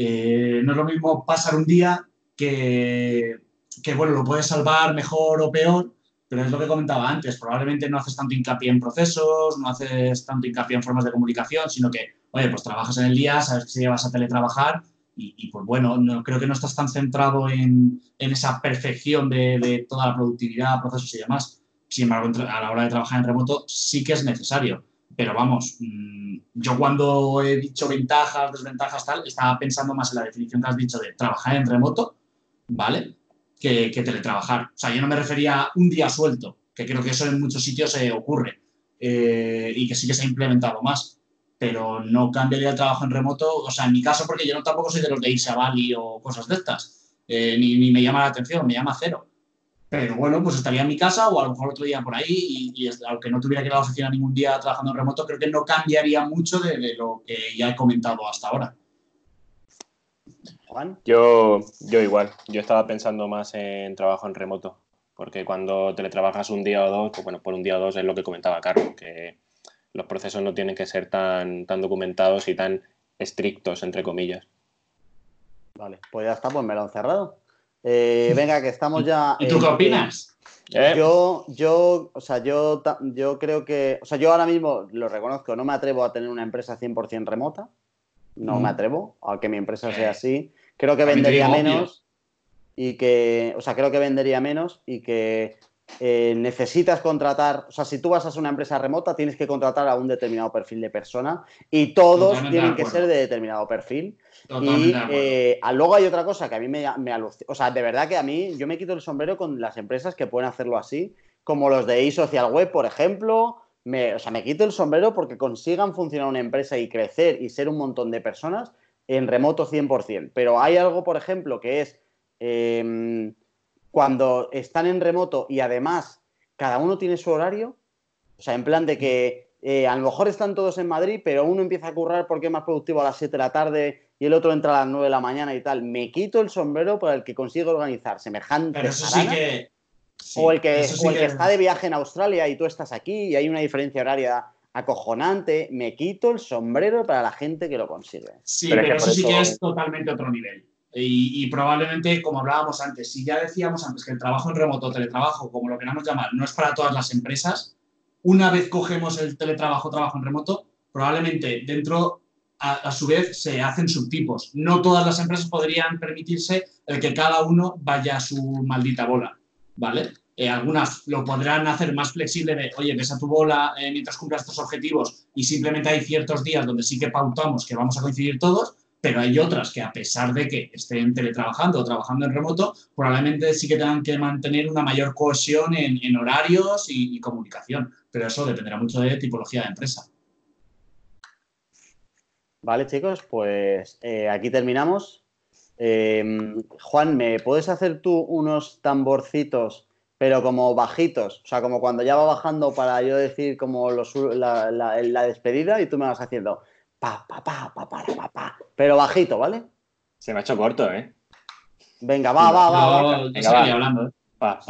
Eh, no es lo mismo pasar un día que, que, bueno, lo puedes salvar mejor o peor, pero es lo que comentaba antes, probablemente no haces tanto hincapié en procesos, no haces tanto hincapié en formas de comunicación, sino que, oye, pues trabajas en el día, sabes que si vas a teletrabajar y, pues bueno, no, creo que no estás tan centrado en, esa perfección de, toda la productividad, procesos y demás. Sin embargo, a la hora de trabajar en remoto sí que es necesario. Pero vamos, mm, yo cuando he dicho ventajas, desventajas, tal, estaba pensando más en la definición que has dicho de trabajar en remoto, ¿vale? que, teletrabajar. O sea, yo no me refería a un día suelto, que creo que eso en muchos sitios se ocurre eh, y que sí que se ha implementado más, pero no cambiaría el trabajo en remoto, o sea, en mi caso, porque yo no tampoco soy de los de irse a Bali o cosas de estas, eh, ni, me llama la atención, me llama cero. Pero bueno, pues estaría en mi casa o a lo mejor otro día por ahí y, y aunque no tuviera que ir a la oficina ningún día trabajando en remoto, creo que no cambiaría mucho de, de lo que ya he comentado hasta ahora.
Juan.
Yo, yo igual. Yo estaba pensando más en trabajo en remoto. Porque cuando teletrabajas un día o dos, pues bueno, por un día o dos es lo que comentaba Carlos, que los procesos no tienen que ser tan, tan documentados y tan estrictos, entre comillas.
Vale, pues ya está, pues me lo han cerrado. Eh, venga, que estamos ya.
¿Y tú qué opinas?
¿Eh?
Yo, yo, o sea, yo, yo creo que, o sea, yo ahora mismo lo reconozco, no me atrevo a tener una empresa 100% remota, no
Mm.
me atrevo a que mi empresa sea
Eh,
así. Creo que vendería menos y que, o sea, creo que vendería menos y que eh, necesitas contratar, o sea, si tú vas a una empresa remota, tienes que contratar a un determinado perfil de persona y todos
Totalmente
tienen que ser de determinado perfil.
Totalmente
Y eh, luego hay otra cosa que a mí me, me alucina. O sea, de verdad que a mí yo me quito el sombrero con las empresas que pueden hacerlo así, como los de eSocial Web, por ejemplo. Me, o sea, me quito el sombrero porque consigan funcionar una empresa y crecer y ser un montón de personas en remoto 100%. Pero hay algo, por ejemplo, que es em, cuando están en remoto y además cada uno tiene su horario. O sea, en plan de que eh, a lo mejor están todos en Madrid, pero uno empieza a currar porque es más productivo a las 7 de la tarde y el otro entra a las 9 de la mañana y tal. Me quito el sombrero para el que consigue organizar semejante
Pero eso sí
jarana.
que. sí,
o el que,
eso sí
o el que está de viaje en Australia y tú estás aquí y hay una diferencia horaria acojonante. Me quito el sombrero para la gente que lo consigue.
Sí,
Pero
pero,
es que
eso
por
sí que
eso-
es totalmente otro nivel. Y, y probablemente, como hablábamos antes, si ya decíamos antes que el trabajo en remoto, teletrabajo, como lo queramos llamar, no es para todas las empresas, una vez cogemos el teletrabajo, trabajo en remoto, probablemente dentro, a, a su vez, se hacen subtipos. No todas las empresas podrían permitirse el que cada uno vaya a su maldita bola, ¿vale? Eh, algunas lo podrán hacer más flexible de, oye, ves a tu bola eh, mientras cumplas estos objetivos y simplemente hay ciertos días donde sí que pautamos que vamos a coincidir todos, pero hay otras que a pesar de que estén teletrabajando o trabajando en remoto, probablemente sí que tengan que mantener una mayor cohesión en, horarios y, comunicación. Pero eso dependerá mucho de tipología de empresa.
Vale, chicos, pues eh, aquí terminamos. Eh, Juan, ¿me puedes hacer tú unos tamborcitos, pero como bajitos? O sea, como cuando ya va bajando para yo decir como los- la despedida y tú me vas haciendo Pa, pa, pa, pa, pa, pa, pa. Pero bajito, ¿vale?
Se me ha hecho corto, ¿eh?
Venga, va, va, va. Va,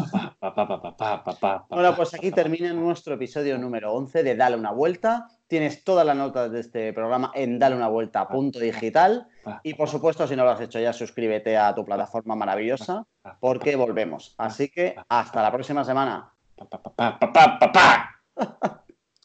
Pa, pa, pa,
bueno, pues aquí termina nuestro episodio número 11 de Dale una vuelta. Tienes todas las notas de este programa en dale una vuelta punto digital. Y por supuesto, si no lo has hecho ya, suscríbete a tu plataforma maravillosa porque volvemos. Así que hasta la próxima semana.